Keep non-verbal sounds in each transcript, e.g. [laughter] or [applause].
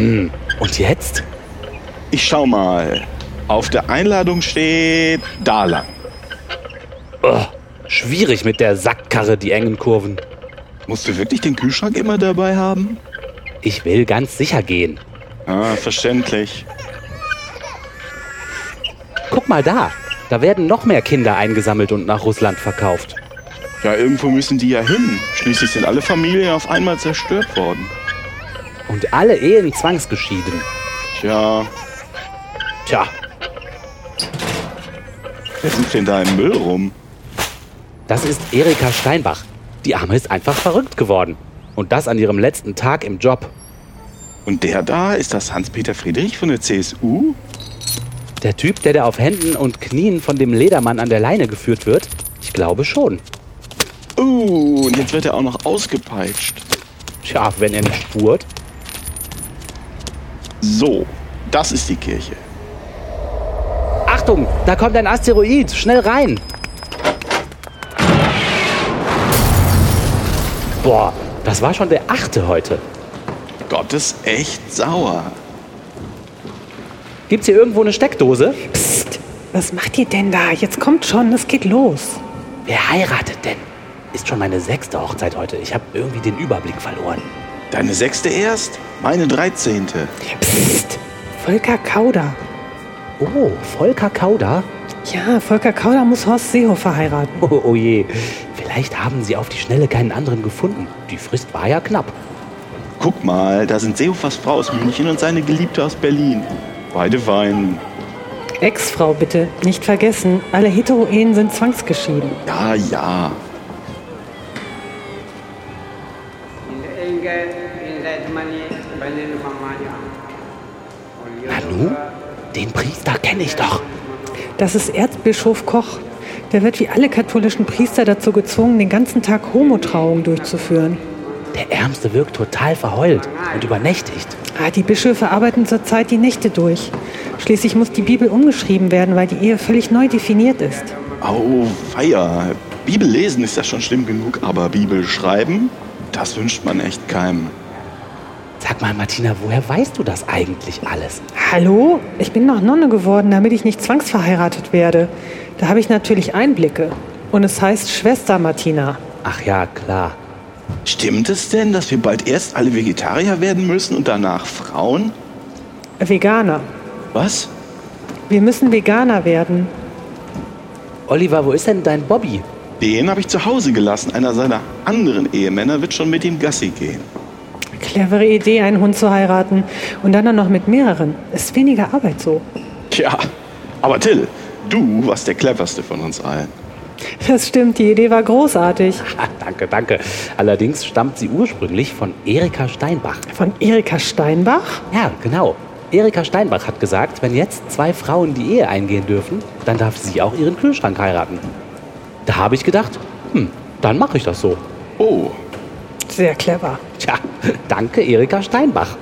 Hm, und jetzt? Ich schau mal. Auf der Einladung steht da lang. Oh, schwierig mit der Sackkarre, die engen Kurven. Musst du wirklich den Kühlschrank immer dabei haben? Ich will ganz sicher gehen. Ah, verständlich. Guck mal da. Da werden noch mehr Kinder eingesammelt und nach Russland verkauft. Ja, irgendwo müssen die ja hin. Schließlich sind alle Familien auf einmal zerstört worden. Und alle Ehen zwangsgeschieden. Tja, Tja, wer sind denn da im Müll rum? das ist Erika Steinbach. Die Arme ist einfach verrückt geworden. Und das an ihrem letzten Tag im Job. Und der da, ist das Hans-Peter Friedrich von der CSU? Der Typ, der da auf Händen und Knien von dem Ledermann an der Leine geführt wird? Ich glaube schon. Uh, und jetzt wird er auch noch ausgepeitscht. Tja, wenn er nicht spurt. So, das ist die Kirche. Achtung, da kommt ein Asteroid. Schnell rein. Boah, das war schon der achte heute. Gott ist echt sauer. Gibt's hier irgendwo eine Steckdose? Psst, was macht ihr denn da? Jetzt kommt schon, es geht los. Wer heiratet denn? Ist schon meine sechste Hochzeit heute. Ich habe irgendwie den Überblick verloren. Deine sechste erst? Meine dreizehnte. Psst, Volker Kauder. Oh, Volker Kauder? Ja, Volker Kauder muss Horst Seehofer heiraten. Oh, oh je. Vielleicht haben sie auf die Schnelle keinen anderen gefunden. Die Frist war ja knapp. Guck mal, da sind Seehofers Frau aus München und seine Geliebte aus Berlin. Beide weinen. Ex-Frau bitte, nicht vergessen, alle Heteroehen sind zwangsgeschieden. Ja, ja. Den Priester kenne ich doch. Das ist Erzbischof Koch. Der wird wie alle katholischen Priester dazu gezwungen, den ganzen Tag Homotrauung durchzuführen. Der Ärmste wirkt total verheult und übernächtigt. Ah, die Bischöfe arbeiten zurzeit die Nächte durch. Schließlich muss die Bibel umgeschrieben werden, weil die Ehe völlig neu definiert ist. Au, Feier. Bibel lesen ist ja schon schlimm genug, aber Bibel schreiben, das wünscht man echt keinem. Sag mal, Martina, woher weißt du das eigentlich alles? Hallo? Ich bin noch Nonne geworden, damit ich nicht zwangsverheiratet werde. Da habe ich natürlich Einblicke. Und es heißt Schwester Martina. Ach ja, klar. Stimmt es denn, dass wir bald erst alle Vegetarier werden müssen und danach Frauen? Veganer. Was? Wir müssen Veganer werden. Oliver, wo ist denn dein Bobby? Den habe ich zu Hause gelassen. Einer seiner anderen Ehemänner wird schon mit ihm Gassi gehen. Clevere Idee, einen Hund zu heiraten. Und dann noch mit mehreren. Ist weniger Arbeit so. Tja, aber Till, du warst der cleverste von uns allen. Das stimmt, die Idee war großartig. [laughs] Danke, danke. Allerdings stammt sie ursprünglich von Erika Steinbach. Von Erika Steinbach? Ja, genau. Erika Steinbach hat gesagt, wenn jetzt zwei Frauen die Ehe eingehen dürfen, dann darf sie auch ihren Kühlschrank heiraten. Da habe ich gedacht, hm, dann mache ich das so. Oh, Sehr clever. Tja, danke Erika Steinbach.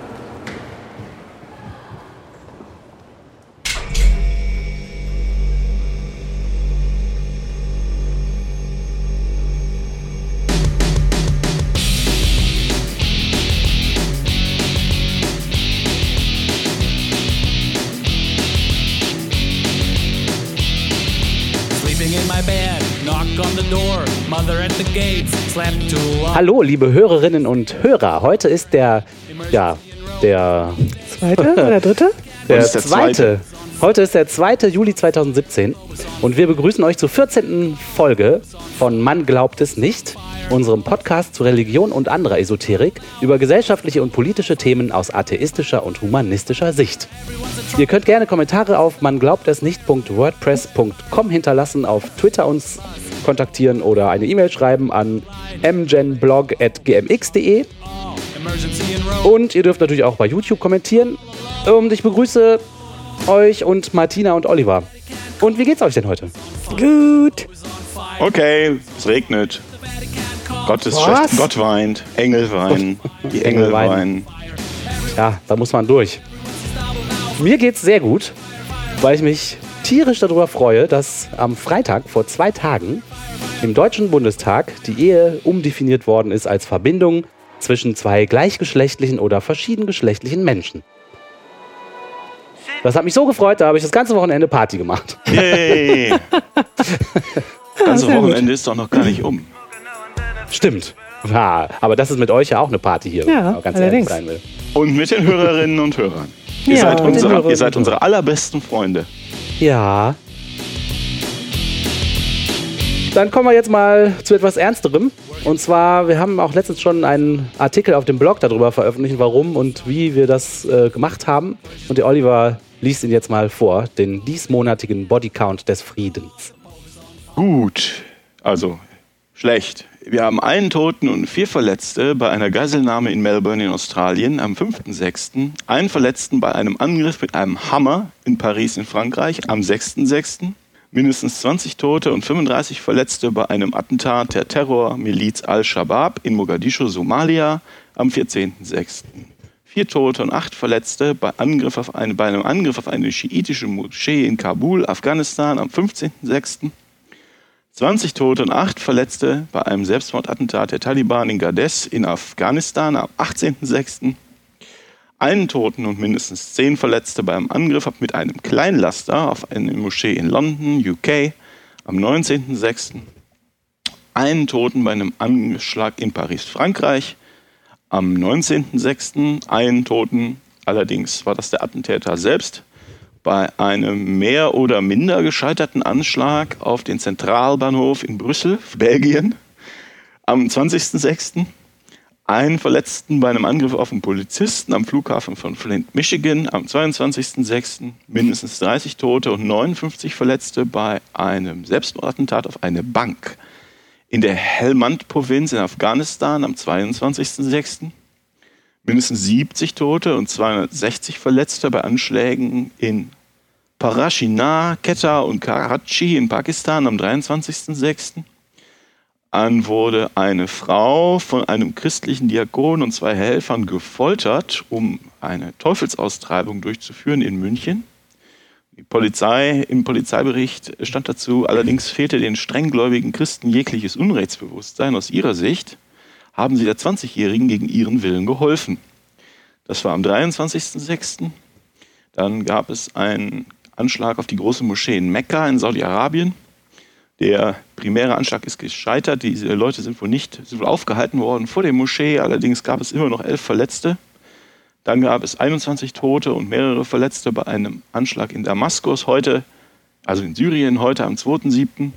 Hallo, liebe Hörerinnen und Hörer. Heute ist der, ja, der, Zweite oder dritte? [laughs] der, der zweite. Heute ist der 2. Juli 2017 und wir begrüßen euch zur 14. Folge von Man glaubt es nicht, unserem Podcast zu Religion und anderer Esoterik über gesellschaftliche und politische Themen aus atheistischer und humanistischer Sicht. Ihr könnt gerne Kommentare auf man glaubt es nicht.wordpress.com hinterlassen, auf Twitter uns kontaktieren oder eine E-Mail schreiben an mgenblog.gmx.de und ihr dürft natürlich auch bei YouTube kommentieren. Und ich begrüße euch und Martina und Oliver. Und wie geht's euch denn heute? Gut. okay, es regnet. Gott ist Was? schlecht. Gott weint. Engel weinen. [laughs] Die Engel Engel weinen. weinen. Ja, da muss man durch. Mir geht's sehr gut, weil ich mich tierisch darüber freue, dass am Freitag vor zwei Tagen im Deutschen Bundestag die Ehe umdefiniert worden ist als Verbindung zwischen zwei gleichgeschlechtlichen oder verschiedengeschlechtlichen Menschen. Das hat mich so gefreut, da habe ich das ganze Wochenende Party gemacht. Yay! Das [laughs] ganze. Wochenende ist doch noch gar nicht um. Stimmt. Ja, aber das ist mit euch ja auch eine Party hier, Ja, wenn man ganz allerdings. ehrlich sein will. Und mit den Hörerinnen und Hörern. Ihr, Ja, seid, unsere, Hörerinnen ihr seid unsere allerbesten Freunde. Ja. Dann kommen wir jetzt mal zu etwas Ernsterem. Und zwar, wir haben auch letztens schon einen Artikel auf dem Blog darüber veröffentlicht, warum und wie wir das äh, gemacht haben. Und der Oliver liest ihn jetzt mal vor, den diesmonatigen Bodycount des Friedens. Gut, also schlecht. Wir haben einen Toten und vier Verletzte bei einer Geiselnahme in Melbourne in Australien am 5.6., einen Verletzten bei einem Angriff mit einem Hammer in Paris in Frankreich am 6.6., mindestens 20 Tote und 35 Verletzte bei einem Attentat der Terrormiliz Al-Shabaab in Mogadischu, Somalia am 14.6. Vier Tote und acht Verletzte bei, Angriff auf eine, bei einem Angriff auf eine schiitische Moschee in Kabul, Afghanistan am 15.6. 20 Tote und 8 Verletzte bei einem Selbstmordattentat der Taliban in Gades in Afghanistan am 18.06. Einen Toten und mindestens 10 Verletzte bei einem Angriff mit einem Kleinlaster auf eine Moschee in London, UK am 19.06. Einen Toten bei einem Anschlag in Paris, Frankreich am 19.06. Einen Toten, allerdings war das der Attentäter selbst, bei einem mehr oder minder gescheiterten Anschlag auf den Zentralbahnhof in Brüssel, Belgien, am 20.06. Einen Verletzten bei einem Angriff auf einen Polizisten am Flughafen von Flint, Michigan, am 22.06. Mindestens 30 Tote und 59 Verletzte bei einem Selbstmordattentat auf eine Bank. In der Helmand-Provinz in Afghanistan am 22.06 mindestens 70 Tote und 260 Verletzte bei Anschlägen in Parashina, Quetta und Karachi in Pakistan am 23.06. An wurde eine Frau von einem christlichen Diakon und zwei Helfern gefoltert, um eine Teufelsaustreibung durchzuführen in München. Polizei, Im Polizeibericht stand dazu, allerdings fehlte den strenggläubigen Christen jegliches Unrechtsbewusstsein. Aus ihrer Sicht haben sie der 20-Jährigen gegen ihren Willen geholfen. Das war am 23.06. Dann gab es einen Anschlag auf die große Moschee in Mekka in Saudi-Arabien. Der primäre Anschlag ist gescheitert. Diese Leute sind wohl nicht sind wohl aufgehalten worden vor der Moschee. Allerdings gab es immer noch elf Verletzte. Dann gab es 21 Tote und mehrere Verletzte bei einem Anschlag in Damaskus heute, also in Syrien heute am 2.7.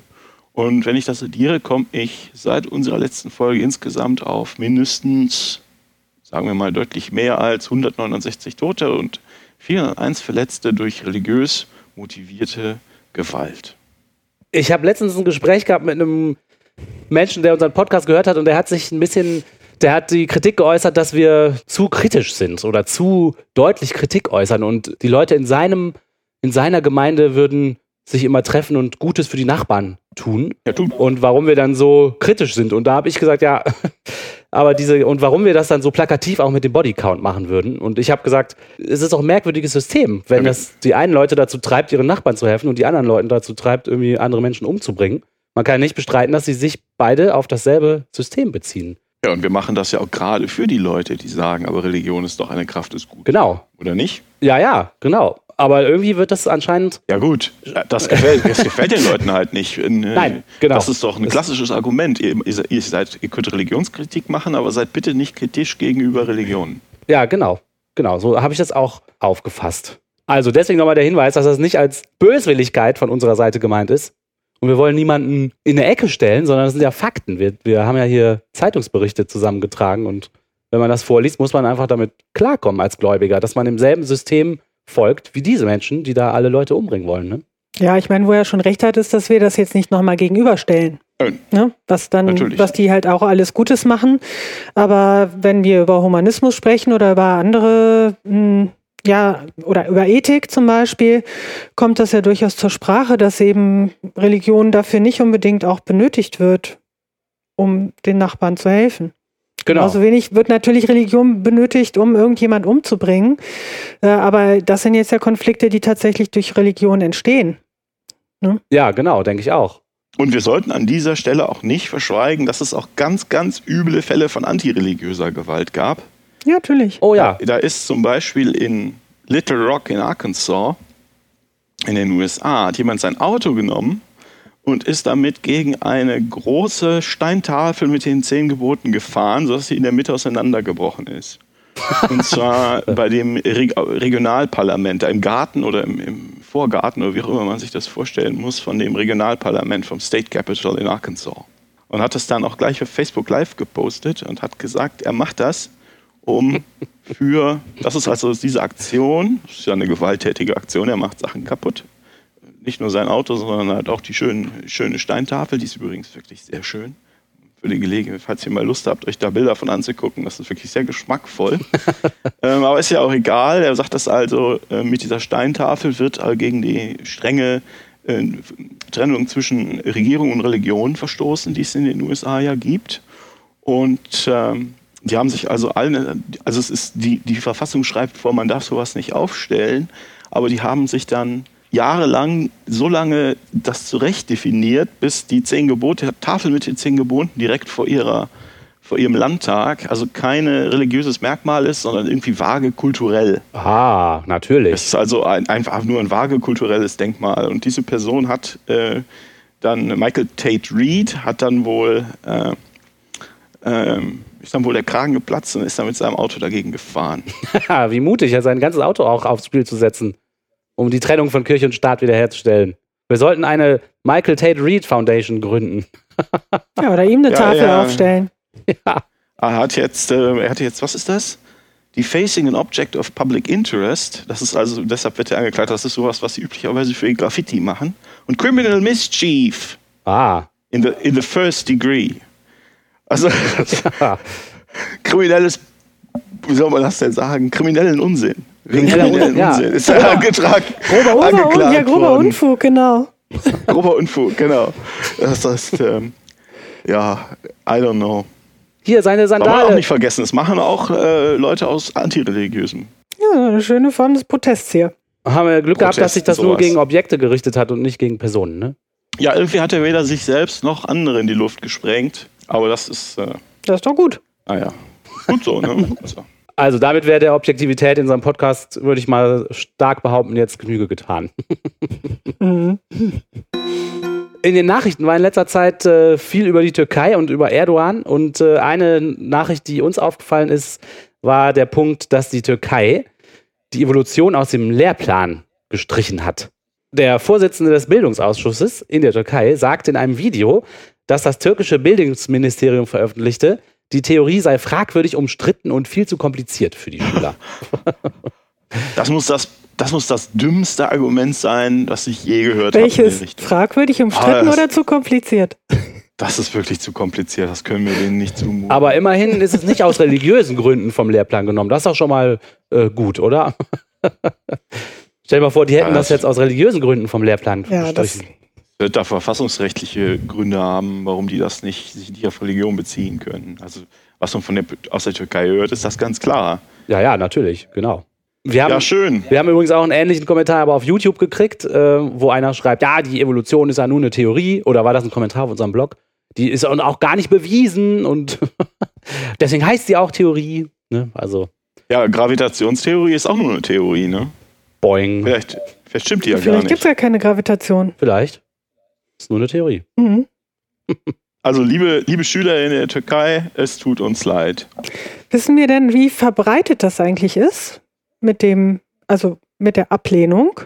Und wenn ich das addiere, komme ich seit unserer letzten Folge insgesamt auf mindestens, sagen wir mal, deutlich mehr als 169 Tote und 401 Verletzte durch religiös motivierte Gewalt. Ich habe letztens ein Gespräch gehabt mit einem Menschen, der unseren Podcast gehört hat und der hat sich ein bisschen, der hat die Kritik geäußert, dass wir zu kritisch sind oder zu deutlich Kritik äußern und die Leute in seinem, in seiner Gemeinde würden sich immer treffen und Gutes für die Nachbarn tun. Ja, tun. Und warum wir dann so kritisch sind. Und da habe ich gesagt, ja, [laughs] aber diese, und warum wir das dann so plakativ auch mit dem Bodycount machen würden. Und ich habe gesagt, es ist auch ein merkwürdiges System, wenn das die einen Leute dazu treibt, ihren Nachbarn zu helfen und die anderen Leute dazu treibt, irgendwie andere Menschen umzubringen. Man kann nicht bestreiten, dass sie sich beide auf dasselbe System beziehen. Ja, und wir machen das ja auch gerade für die Leute, die sagen, aber Religion ist doch eine Kraft des Guten. Genau. Oder nicht? Ja, ja, genau. Aber irgendwie wird das anscheinend. Ja gut, das gefällt, das gefällt den Leuten halt nicht. Nein, genau. Das ist doch ein klassisches Argument. Ihr, ihr, ihr, seid, ihr könnt Religionskritik machen, aber seid bitte nicht kritisch gegenüber Religionen. Ja, genau. Genau. So habe ich das auch aufgefasst. Also deswegen nochmal der Hinweis, dass das nicht als Böswilligkeit von unserer Seite gemeint ist. Und wir wollen niemanden in eine Ecke stellen, sondern das sind ja Fakten. Wir, wir haben ja hier Zeitungsberichte zusammengetragen und wenn man das vorliest, muss man einfach damit klarkommen als Gläubiger, dass man im selben System folgt wie diese Menschen, die da alle Leute umbringen wollen. Ne? Ja, ich meine, wo er schon recht hat, ist, dass wir das jetzt nicht nochmal gegenüberstellen. Ne? Was dann, Natürlich. was die halt auch alles Gutes machen. Aber wenn wir über Humanismus sprechen oder über andere, mh, ja, oder über Ethik zum Beispiel, kommt das ja durchaus zur Sprache, dass eben Religion dafür nicht unbedingt auch benötigt wird, um den Nachbarn zu helfen. Genau. Genauso wenig wird natürlich Religion benötigt, um irgendjemand umzubringen. Äh, aber das sind jetzt ja Konflikte, die tatsächlich durch Religion entstehen. Ja, genau, denke ich auch. Und wir sollten an dieser Stelle auch nicht verschweigen, dass es auch ganz, ganz üble Fälle von antireligiöser Gewalt gab. Ja, natürlich. Oh ja. Da ist zum Beispiel in Little Rock in Arkansas in den USA hat jemand sein Auto genommen und ist damit gegen eine große Steintafel mit den zehn Geboten gefahren, sodass sie in der Mitte auseinandergebrochen ist. Und zwar [laughs] bei dem Reg Regionalparlament, im Garten oder im, im, Vorgarten oder wie auch immer man sich das vorstellen muss, von dem Regionalparlament vom State Capitol in Arkansas. Und hat das dann auch gleich auf Facebook Live gepostet und hat gesagt, er macht das, um für, das ist also diese Aktion, das ist ja eine gewalttätige Aktion, er macht Sachen kaputt. Nicht nur sein Auto, sondern halt auch die schöne, schöne Steintafel, die ist übrigens wirklich sehr schön für die Gelegenheit, falls ihr mal Lust habt, euch da Bilder von anzugucken. Das ist wirklich sehr geschmackvoll. [laughs] ähm, aber ist ja auch egal. Er sagt das also, äh, mit dieser Steintafel wird äh, gegen die strenge äh, Trennung zwischen Regierung und Religion verstoßen, die es in den USA ja gibt. Und ähm, die haben sich also alle, also es ist, die, die Verfassung schreibt vor, man darf sowas nicht aufstellen, aber die haben sich dann jahrelang so lange das zurecht definiert, bis die zehn Gebote, Tafel mit den zehn Geboten direkt vor ihrer vor ihrem Landtag, also kein religiöses Merkmal ist, sondern irgendwie vage kulturell. Ah, natürlich. Es ist also ein, einfach nur ein vage kulturelles Denkmal. Und diese Person hat äh, dann, Michael Tate Reed, hat dann wohl, äh, äh, ist dann wohl der Kragen geplatzt und ist dann mit seinem Auto dagegen gefahren. [laughs] Wie mutig, ja, sein ganzes Auto auch aufs Spiel zu setzen um die Trennung von Kirche und Staat wiederherzustellen. Wir sollten eine Michael Tate Reed Foundation gründen. [laughs] ja, oder ihm eine Ja, Tafel ja. aufstellen. Ja. Er hat jetzt, äh, er hat jetzt, was ist das? Defacing an Object of Public Interest. Das ist also, deshalb wird er angeklagt, das ist sowas, was sie üblicherweise für Graffiti machen. Und Criminal Mischief Ah. in the, in the first degree. Also, Ja. [laughs] kriminelles, wie soll man das denn sagen? Kriminellen Unsinn. Kriminellen Un- ja. Unsinn ist er angetragen. Grober, Un angeklagt ja, grober worden. Unfug, genau. [laughs] Grober Unfug, genau. Das heißt, ähm, ja, I don't know. Hier, seine Soll man auch Sandale. nicht vergessen, es machen auch äh, Leute aus antireligiösem. Ja, eine schöne Form des Protests hier. Haben wir Glück gehabt, dass sich das nur sowas. gegen Objekte gerichtet hat und nicht gegen Personen, ne? Ja, irgendwie hat er weder sich selbst noch andere in die Luft gesprengt. Aber das ist, äh, Das ist doch gut. naja, gut so, ne? [laughs] Gut so. Also damit wäre der Objektivität in unserem Podcast, würde ich mal stark behaupten, jetzt Genüge getan. [laughs] Mhm. In den Nachrichten war in letzter Zeit äh, viel über die Türkei und über Erdogan. Und äh, eine Nachricht, die uns aufgefallen ist, war der Punkt, dass die Türkei die Evolution aus dem Lehrplan gestrichen hat. Der Vorsitzende des Bildungsausschusses in der Türkei sagte in einem Video, dass das türkische Bildungsministerium veröffentlichte, die Theorie sei fragwürdig umstritten und viel zu kompliziert für die Schüler. [laughs] Das muss das, das muss das dümmste Argument sein, das ich je gehört habe. Welches? Fragwürdig umstritten Ah, das- oder zu kompliziert? [laughs] Das ist wirklich zu kompliziert, das können wir denen nicht zumuten. Aber immerhin ist es nicht aus religiösen Gründen vom Lehrplan genommen. Das ist auch schon mal äh, gut, oder? [laughs] Stell dir mal vor, die hätten Ja, das das- jetzt aus religiösen Gründen vom Lehrplan Ja, das, gestrichen. Wird da verfassungsrechtliche Gründe haben, warum die das nicht, sich nicht auf Religion beziehen können. Also, was man von der, aus der Türkei hört, ist das ganz klar. Ja, ja, natürlich, genau. Wir haben, Ja, schön. wir haben übrigens auch einen ähnlichen Kommentar aber auf YouTube gekriegt, äh, wo einer schreibt, ja, die Evolution ist ja nur eine Theorie. Oder war das ein Kommentar auf unserem Blog? Die ist auch auch gar nicht bewiesen und [laughs] deswegen heißt sie auch Theorie. Ne? Also, Ja, Gravitationstheorie ist auch nur eine Theorie, ne? boing. Vielleicht, vielleicht stimmt die ja gar vielleicht gibt es nicht. ja keine Gravitation. Vielleicht. Ist nur eine Theorie. Mhm. [laughs] Also, liebe, liebe Schüler in der Türkei, es tut uns leid. Wissen wir denn, wie verbreitet das eigentlich ist mit dem, also mit der Ablehnung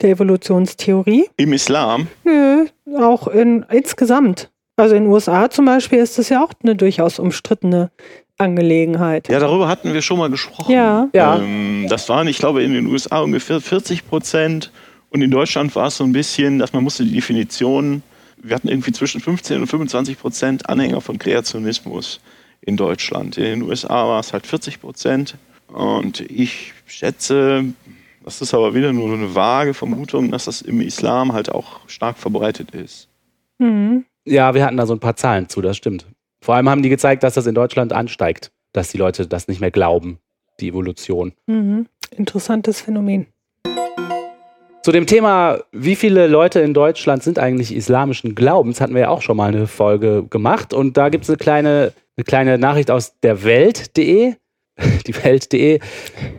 der Evolutionstheorie? Im Islam, Nö, auch in, insgesamt. Also in den USA zum Beispiel ist das ja auch eine durchaus umstrittene Angelegenheit. ja, darüber hatten wir schon mal gesprochen. Ja. Ja. Ähm, das waren, ich glaube, in den USA ungefähr 40 Prozent und in Deutschland war es so ein bisschen, dass man musste die Definition, wir hatten irgendwie zwischen 15 und 25 Prozent Anhänger von Kreationismus in Deutschland. In den USA war es halt 40 Prozent und ich schätze, das ist aber wieder nur eine vage Vermutung, dass das im Islam halt auch stark verbreitet ist. Mhm. Ja, wir hatten da so ein paar Zahlen zu, das stimmt. Vor allem haben die gezeigt, dass das in Deutschland ansteigt, dass die Leute das nicht mehr glauben, die Evolution. Mhm. Interessantes Phänomen. Zu dem Thema, wie viele Leute in Deutschland sind eigentlich islamischen Glaubens, hatten wir ja auch schon mal eine Folge gemacht. Und da gibt es eine kleine, eine kleine Nachricht aus der Welt.de. [laughs] Die Welt.de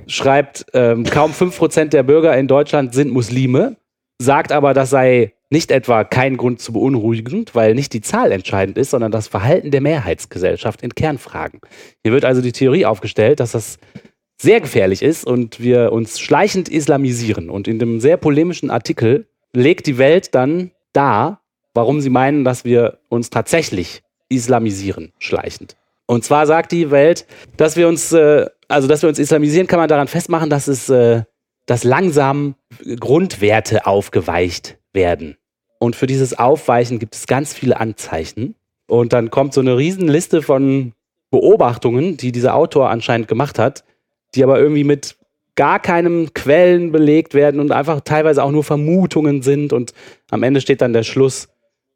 schreibt, ähm, kaum 5% der Bürger in Deutschland sind Muslime, sagt aber, das sei nicht etwa kein Grund zu beunruhigen, weil nicht die Zahl entscheidend ist, sondern das Verhalten der Mehrheitsgesellschaft in Kernfragen. Hier wird also die Theorie aufgestellt, dass das sehr gefährlich ist und wir uns schleichend islamisieren. Und in dem sehr polemischen Artikel legt die Welt dann dar, warum sie meinen, dass wir uns tatsächlich islamisieren, schleichend. Und zwar sagt die Welt, dass wir uns, äh, also dass wir uns islamisieren, kann man daran festmachen, dass es, äh, dass langsam Grundwerte aufgeweicht werden. Und für dieses Aufweichen gibt es ganz viele Anzeichen. Und dann kommt so eine Riesenliste von Beobachtungen, die dieser Autor anscheinend gemacht hat, die aber irgendwie mit gar keinem Quellen belegt werden und einfach teilweise auch nur Vermutungen sind. Und am Ende steht dann der Schluss,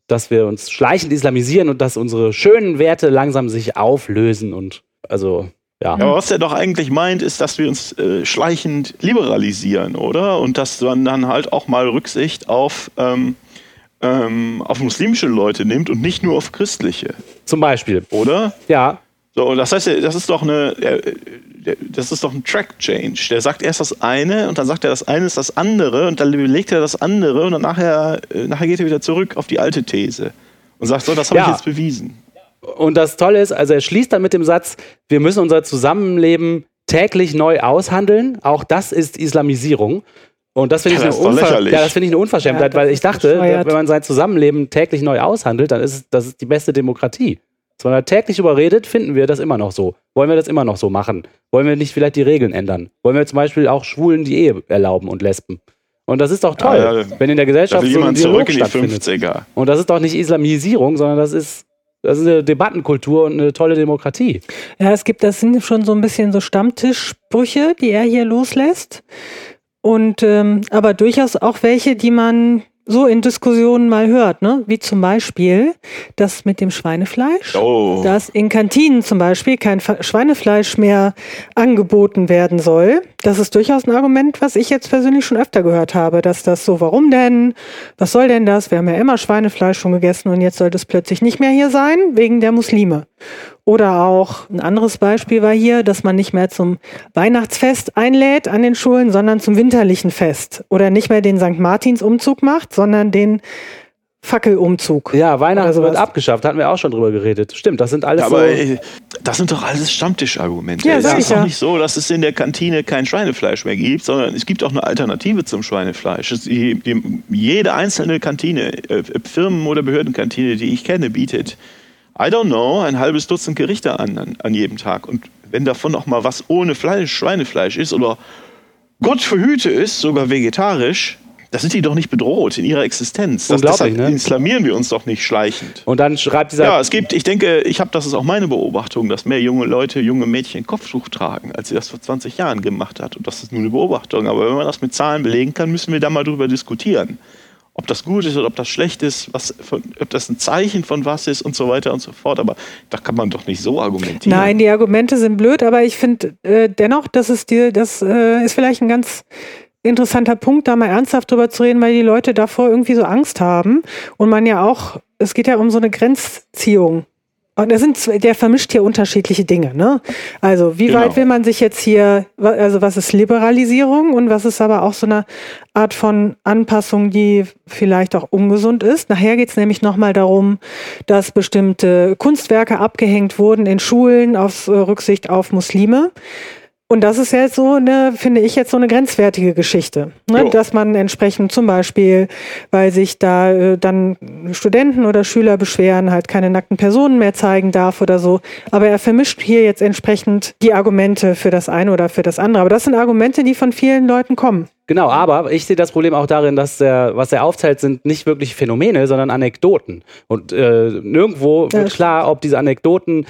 dass wir uns schleichend islamisieren und dass unsere schönen Werte langsam sich auflösen und also ja. Aber was er doch eigentlich meint, ist, dass wir uns äh, schleichend liberalisieren, oder? Und dass man dann halt auch mal Rücksicht auf ähm, ähm, auf muslimische Leute nimmt und nicht nur auf christliche. Zum Beispiel. Oder? Ja. So, das heißt, das ist doch eine, das ist doch ein Track Change. Der sagt erst das eine und dann sagt er, das eine ist das andere und dann belegt er das andere und dann nachher, äh, nachher geht er wieder zurück auf die alte These und sagt, so, das habe ja. ich jetzt bewiesen. Und das Tolle ist, also er schließt dann mit dem Satz, wir müssen unser Zusammenleben täglich neu aushandeln. Auch das ist Islamisierung. Und das finde ich, ja, ja, find ich eine Unverschämtheit, ja, weil ich dachte, wenn man sein Zusammenleben täglich neu aushandelt, dann ist es, das ist die beste Demokratie. Wenn man täglich überredet, finden wir das immer noch so. Wollen wir das immer noch so machen? Wollen wir nicht vielleicht die Regeln ändern? Wollen wir zum Beispiel auch Schwulen die Ehe erlauben und Lesben? Und das ist doch toll, ja, wenn in der Gesellschaft so ein Dialog stattfindet. 50er. Und das ist doch nicht Islamisierung, sondern das ist das ist eine Debattenkultur und eine tolle Demokratie. Ja, es gibt, das sind schon so ein bisschen so Stammtischsprüche, die er hier loslässt. Und ähm, aber durchaus auch welche, die man so in Diskussionen mal hört, ne? Wie zum Beispiel das mit dem Schweinefleisch, oh. dass in Kantinen zum Beispiel kein Schweinefleisch mehr angeboten werden soll. Das ist durchaus ein Argument, was ich jetzt persönlich schon öfter gehört habe, dass das so, warum denn? Was soll denn das? Wir haben ja immer Schweinefleisch schon gegessen und jetzt soll das plötzlich nicht mehr hier sein, wegen der Muslime. Oder auch ein anderes Beispiel war hier, dass man nicht mehr zum Weihnachtsfest einlädt an den Schulen, sondern zum winterlichen Fest. Oder nicht mehr den St. Martins Umzug macht, sondern den Fackelumzug. Ja, Weihnachten wird abgeschafft, hatten wir auch schon drüber geredet. Stimmt, das sind alles ja, aber, so. Ey, das sind doch alles Stammtischargumente. Ja, es ist doch nicht so, dass es in der Kantine kein Schweinefleisch mehr gibt, sondern es gibt auch eine Alternative zum Schweinefleisch. Die, die, jede einzelne Kantine, äh, Firmen- oder Behördenkantine, die ich kenne, bietet I don't know, ein halbes Dutzend Gerichte an, an, an jedem Tag. Und wenn davon auch mal was ohne Fleisch, Schweinefleisch ist oder Gott verhüte ist, sogar vegetarisch, da sind die doch nicht bedroht in ihrer Existenz. Das, deshalb ne? islamieren wir uns doch nicht schleichend. Und dann schreibt dieser. Ja, es gibt, ich denke, ich habe, das ist auch meine Beobachtung, dass mehr junge Leute, junge Mädchen Kopftuch tragen, als sie das vor 20 Jahren gemacht hat. Und das ist nur eine Beobachtung. Aber wenn man das mit Zahlen belegen kann, müssen wir da mal drüber diskutieren ob das gut ist oder ob das schlecht ist, was, ob das ein Zeichen von was ist und so weiter und so fort. Aber da kann man doch nicht so argumentieren. Nein, die Argumente sind blöd, aber ich finde äh, dennoch, das ist die, das äh, ist vielleicht ein ganz interessanter Punkt, da mal ernsthaft drüber zu reden, weil die Leute davor irgendwie so Angst haben und man ja auch, es geht ja um so eine Grenzziehung. Und da sind, der vermischt hier unterschiedliche Dinge, ne? Also, wie genau. weit will man sich jetzt hier, also was ist Liberalisierung und was ist aber auch so eine Art von Anpassung, die vielleicht auch ungesund ist? Nachher geht's nämlich nochmal darum, dass bestimmte Kunstwerke abgehängt wurden in Schulen aus Rücksicht auf Muslime. Und das ist jetzt so eine, finde ich jetzt so eine grenzwertige Geschichte, ne? dass man entsprechend zum Beispiel, weil sich da äh, dann Studenten oder Schüler beschweren, halt keine nackten Personen mehr zeigen darf oder so. Aber er vermischt hier jetzt entsprechend die Argumente für das eine oder für das andere. Aber das sind Argumente, die von vielen Leuten kommen. Genau, aber ich sehe das Problem auch darin, dass der, was er aufzählt, sind nicht wirklich Phänomene, sondern Anekdoten. Und äh, nirgendwo wird klar, ob diese Anekdoten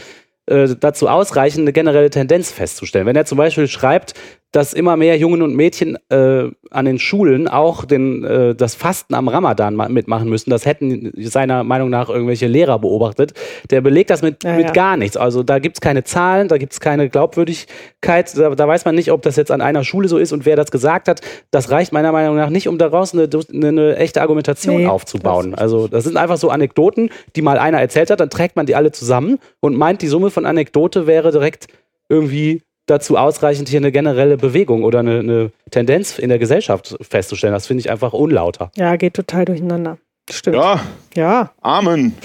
dazu ausreichen, eine generelle Tendenz festzustellen. Wenn er zum Beispiel schreibt, dass immer mehr Jungen und Mädchen äh, an den Schulen auch den, äh, das Fasten am Ramadan ma- mitmachen müssen. Das hätten seiner Meinung nach irgendwelche Lehrer beobachtet. Der belegt das mit, Ja, mit ja. gar nichts. Also da gibt's keine Zahlen, da gibt's keine Glaubwürdigkeit. Da, da weiß man nicht, ob das jetzt an einer Schule so ist und wer das gesagt hat. Das reicht meiner Meinung nach nicht, um daraus eine, eine, eine echte Argumentation Nee, aufzubauen. Also das sind einfach so Anekdoten, die mal einer erzählt hat, dann trägt man die alle zusammen und meint, die Summe von Anekdote wäre direkt irgendwie dazu ausreichend, hier eine generelle Bewegung oder eine, eine Tendenz in der Gesellschaft festzustellen. Das finde ich einfach unlauter. Ja, geht total durcheinander. Stimmt. Ja, ja Amen.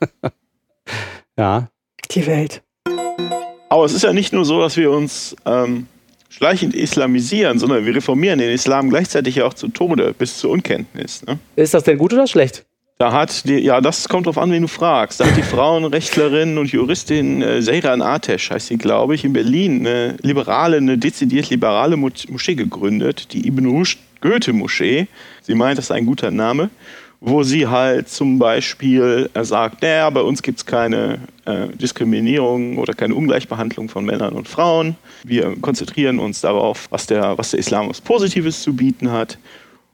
[laughs] Ja. die Welt. Aber es ist ja nicht nur so, dass wir uns ähm, schleichend islamisieren, sondern wir reformieren den Islam gleichzeitig ja auch zu Tode, bis zur Unkenntnis. Ne? Ist das denn gut oder schlecht? Da hat die, ja, das kommt drauf an, wen du fragst. Da hat die Frauenrechtlerin und Juristin äh, Seyran Atesh, heißt sie, glaube ich, in Berlin eine liberale, eine dezidiert liberale Mo- Moschee gegründet, die Ibn Rushd Goethe-Moschee. Sie meint, das ist ein guter Name, wo sie halt zum Beispiel äh, sagt, naja, bei uns gibt es keine äh, Diskriminierung oder keine Ungleichbehandlung von Männern und Frauen. Wir konzentrieren uns darauf, was der, was der Islam was Positives zu bieten hat.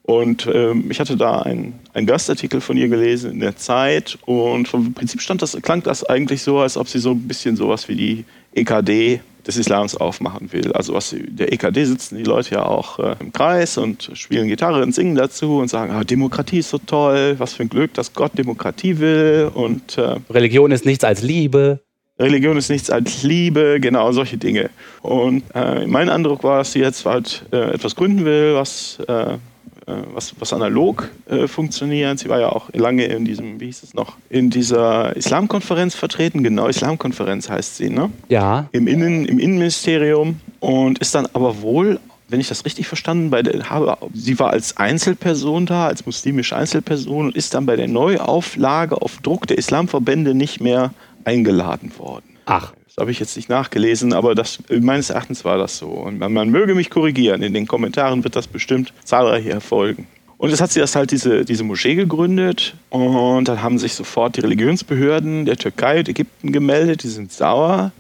Und ähm, ich hatte da einen, Gastartikel von ihr gelesen in der Zeit und vom Prinzip stand das, klang das eigentlich so, als ob sie so ein bisschen sowas wie die EKD des Islams aufmachen will. Also was der EKD sitzen die Leute ja auch äh, im Kreis und spielen Gitarre und singen dazu und sagen, ah, Demokratie ist so toll, was für ein Glück, dass Gott Demokratie will und äh, Religion ist nichts als Liebe. Religion ist nichts als Liebe, genau solche Dinge. Und äh, mein Eindruck war, dass sie jetzt halt äh, etwas gründen will, was, äh, was, was analog äh, funktioniert. Sie war ja auch lange in diesem, wie hieß es noch, in dieser Islamkonferenz vertreten. Genau, Islamkonferenz heißt sie, ne? Ja. Im, Innen, im Innenministerium und ist dann aber wohl, wenn ich das richtig verstanden bei der, habe, sie war als Einzelperson da, als muslimische Einzelperson und ist dann bei der Neuauflage auf Druck der Islamverbände nicht mehr eingeladen worden. Ach. Das habe ich jetzt nicht nachgelesen, aber das, meines Erachtens war das so. Und man, man möge mich korrigieren. In den Kommentaren wird das bestimmt zahlreich erfolgen. Und jetzt hat sie das halt diese, diese Moschee gegründet und dann haben sich sofort die Religionsbehörden der Türkei und Ägypten gemeldet, die sind sauer.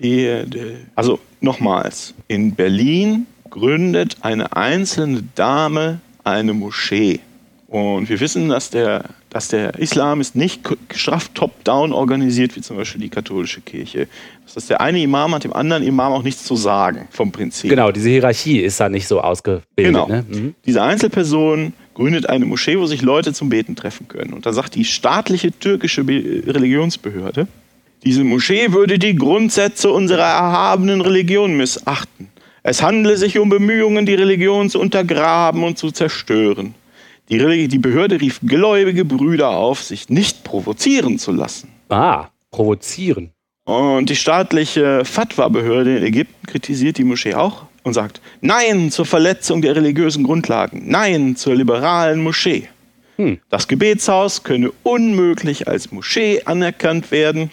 Die, die, also nochmals, in Berlin gründet eine einzelne Dame eine Moschee. Und wir wissen, dass der, dass der Islam ist nicht straff top-down organisiert, wie zum Beispiel die katholische Kirche. Das heißt, der eine Imam hat dem anderen Imam auch nichts zu sagen, vom Prinzip. Genau, diese Hierarchie ist da nicht so ausgebildet. Genau. Ne? Mhm. Diese Einzelperson gründet eine Moschee, wo sich Leute zum Beten treffen können. Und da sagt die staatliche türkische Be Religionsbehörde, diese Moschee würde die Grundsätze unserer erhabenen Religion missachten. Es handele sich um Bemühungen, die Religion zu untergraben und zu zerstören. Die, die Behörde rief gläubige Brüder auf, sich nicht provozieren zu lassen. Ah, provozieren. Und die staatliche Fatwa-Behörde in Ägypten kritisiert die Moschee auch und sagt Nein zur Verletzung der religiösen Grundlagen, Nein zur liberalen Moschee. Hm. Das Gebetshaus könne unmöglich als Moschee anerkannt werden.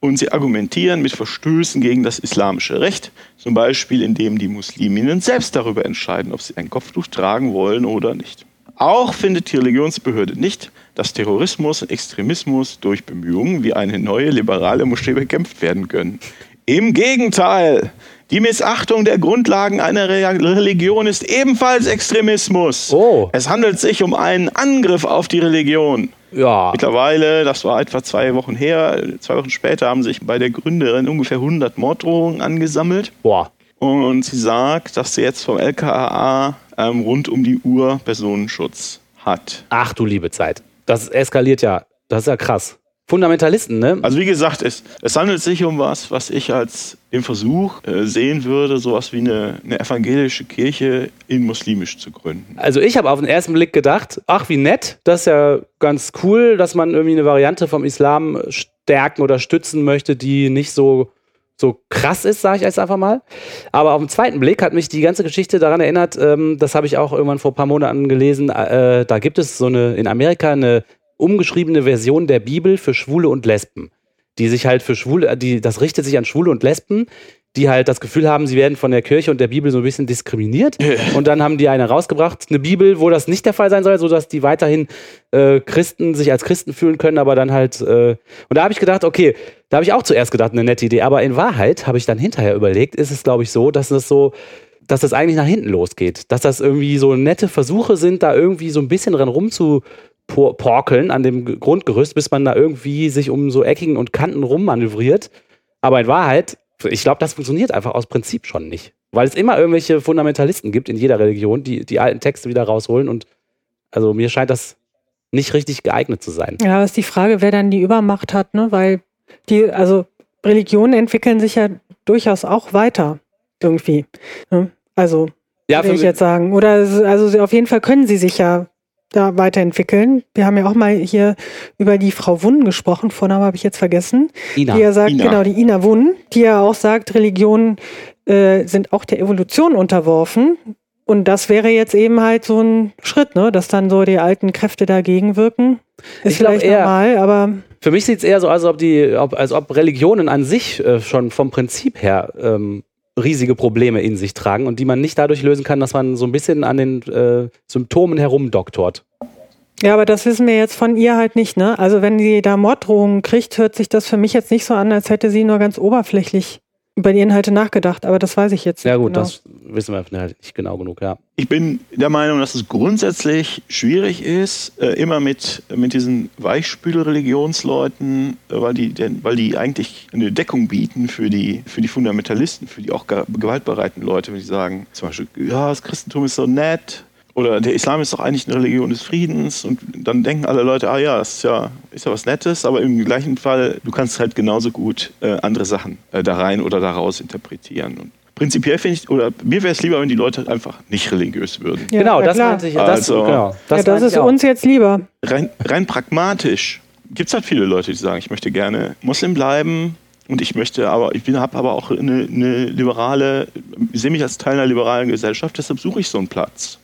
Und sie argumentieren mit Verstößen gegen das islamische Recht, zum Beispiel indem die Musliminnen selbst darüber entscheiden, ob sie ein Kopftuch tragen wollen oder nicht. Auch findet die Religionsbehörde nicht, dass Terrorismus und Extremismus durch Bemühungen wie eine neue liberale Moschee bekämpft werden können. Im Gegenteil, die Missachtung der Grundlagen einer Re Religion ist ebenfalls Extremismus. Oh. Es handelt sich um einen Angriff auf die Religion. Ja. Mittlerweile, das war etwa zwei Wochen her, zwei Wochen später haben sich bei der Gründerin ungefähr 100 Morddrohungen angesammelt. Boah. Und sie sagt, dass sie jetzt vom LKAA ähm, rund um die Uhr Personenschutz hat. Ach du liebe Zeit. Das eskaliert ja. Das ist ja krass. Fundamentalisten, ne? Also wie gesagt, es, es handelt sich um was, was ich als den Versuch äh, sehen würde, sowas wie eine, eine evangelische Kirche in muslimisch zu gründen. Also ich habe auf den ersten Blick gedacht, ach wie nett, das ist ja ganz cool, dass man irgendwie eine Variante vom Islam stärken oder stützen möchte, die nicht so so krass ist, sage ich jetzt einfach mal. Aber auf den zweiten Blick hat mich die ganze Geschichte daran erinnert, ähm, das habe ich auch irgendwann vor ein paar Monaten gelesen, äh, da gibt es so eine in Amerika eine umgeschriebene Version der Bibel für Schwule und Lesben, die sich halt für Schwule, die das richtet sich an Schwule und Lesben, die halt das Gefühl haben, sie werden von der Kirche und der Bibel so ein bisschen diskriminiert. [laughs] Und dann haben die eine rausgebracht, eine Bibel, wo das nicht der Fall sein soll, sodass die weiterhin äh, Christen sich als Christen fühlen können, aber dann halt. Äh, und da habe ich gedacht, okay, da habe ich auch zuerst gedacht, eine nette Idee. Aber in Wahrheit habe ich dann hinterher überlegt, ist es, glaube ich, so, dass es so dass das eigentlich nach hinten losgeht. Dass das irgendwie so nette Versuche sind, da irgendwie so ein bisschen dran rumzuporkeln an dem Grundgerüst, bis man da irgendwie sich um so Ecken und Kanten rummanövriert. Aber in Wahrheit, ich glaube, das funktioniert einfach aus Prinzip schon nicht. Weil es immer irgendwelche Fundamentalisten gibt in jeder Religion, die die alten Texte wieder rausholen. Und also mir scheint das nicht richtig geeignet zu sein. Ja, ist die Frage, wer dann die Übermacht hat, ne? Weil die, also Religionen entwickeln sich ja durchaus auch weiter irgendwie. Ne? Also Ja, würde ich jetzt sagen. Oder also auf jeden Fall können sie sich ja da weiterentwickeln. Wir haben ja auch mal hier über die Frau Wunn gesprochen, Vorname habe ich jetzt vergessen. Ina. Die ja sagt, Ina. genau, die Ina Wunn, die ja auch sagt, Religionen äh, sind auch der Evolution unterworfen. Und das wäre jetzt eben halt so ein Schritt, ne, dass dann so die alten Kräfte dagegen wirken. Ist Ich vielleicht eher- normal, aber Für mich sieht es eher so aus, als ob, die, ob, als ob Religionen an sich äh, schon vom Prinzip her ähm, riesige Probleme in sich tragen und die man nicht dadurch lösen kann, dass man so ein bisschen an den äh, Symptomen herumdoktort. Ja, aber das wissen wir jetzt von ihr halt nicht, ne? Also wenn sie da Morddrohungen kriegt, hört sich das für mich jetzt nicht so an, als hätte sie nur ganz oberflächlich über die Inhalte nachgedacht, aber das weiß ich jetzt Ja nicht gut, genau. das wissen wir halt nicht genau genug, ja. Ich bin der Meinung, dass es grundsätzlich schwierig ist, äh, immer mit, mit diesen Weichspül-Religionsleuten, äh, weil, die, denn, weil die eigentlich eine Deckung bieten für die, für die Fundamentalisten, für die auch ge- gewaltbereiten Leute, wenn die sagen, zum Beispiel, ja, das Christentum ist so nett oder der Islam ist doch eigentlich eine Religion des Friedens und dann denken alle Leute, ah ja, das ist ja, ist ja was Nettes, aber im gleichen Fall, du kannst halt genauso gut äh, andere Sachen äh, da rein oder daraus interpretieren. Und prinzipiell finde ich, oder mir wäre es lieber, wenn die Leute einfach nicht religiös würden. Ja, genau, ja, das meinte ich. Das, Also- genau, ja, das ist uns jetzt lieber. rein, rein pragmatisch gibt es halt viele Leute, die sagen, ich möchte gerne Muslim bleiben und ich möchte aber, ich habe aber auch eine, eine liberale, ich sehe mich als Teil einer liberalen Gesellschaft, deshalb suche ich so einen Platz.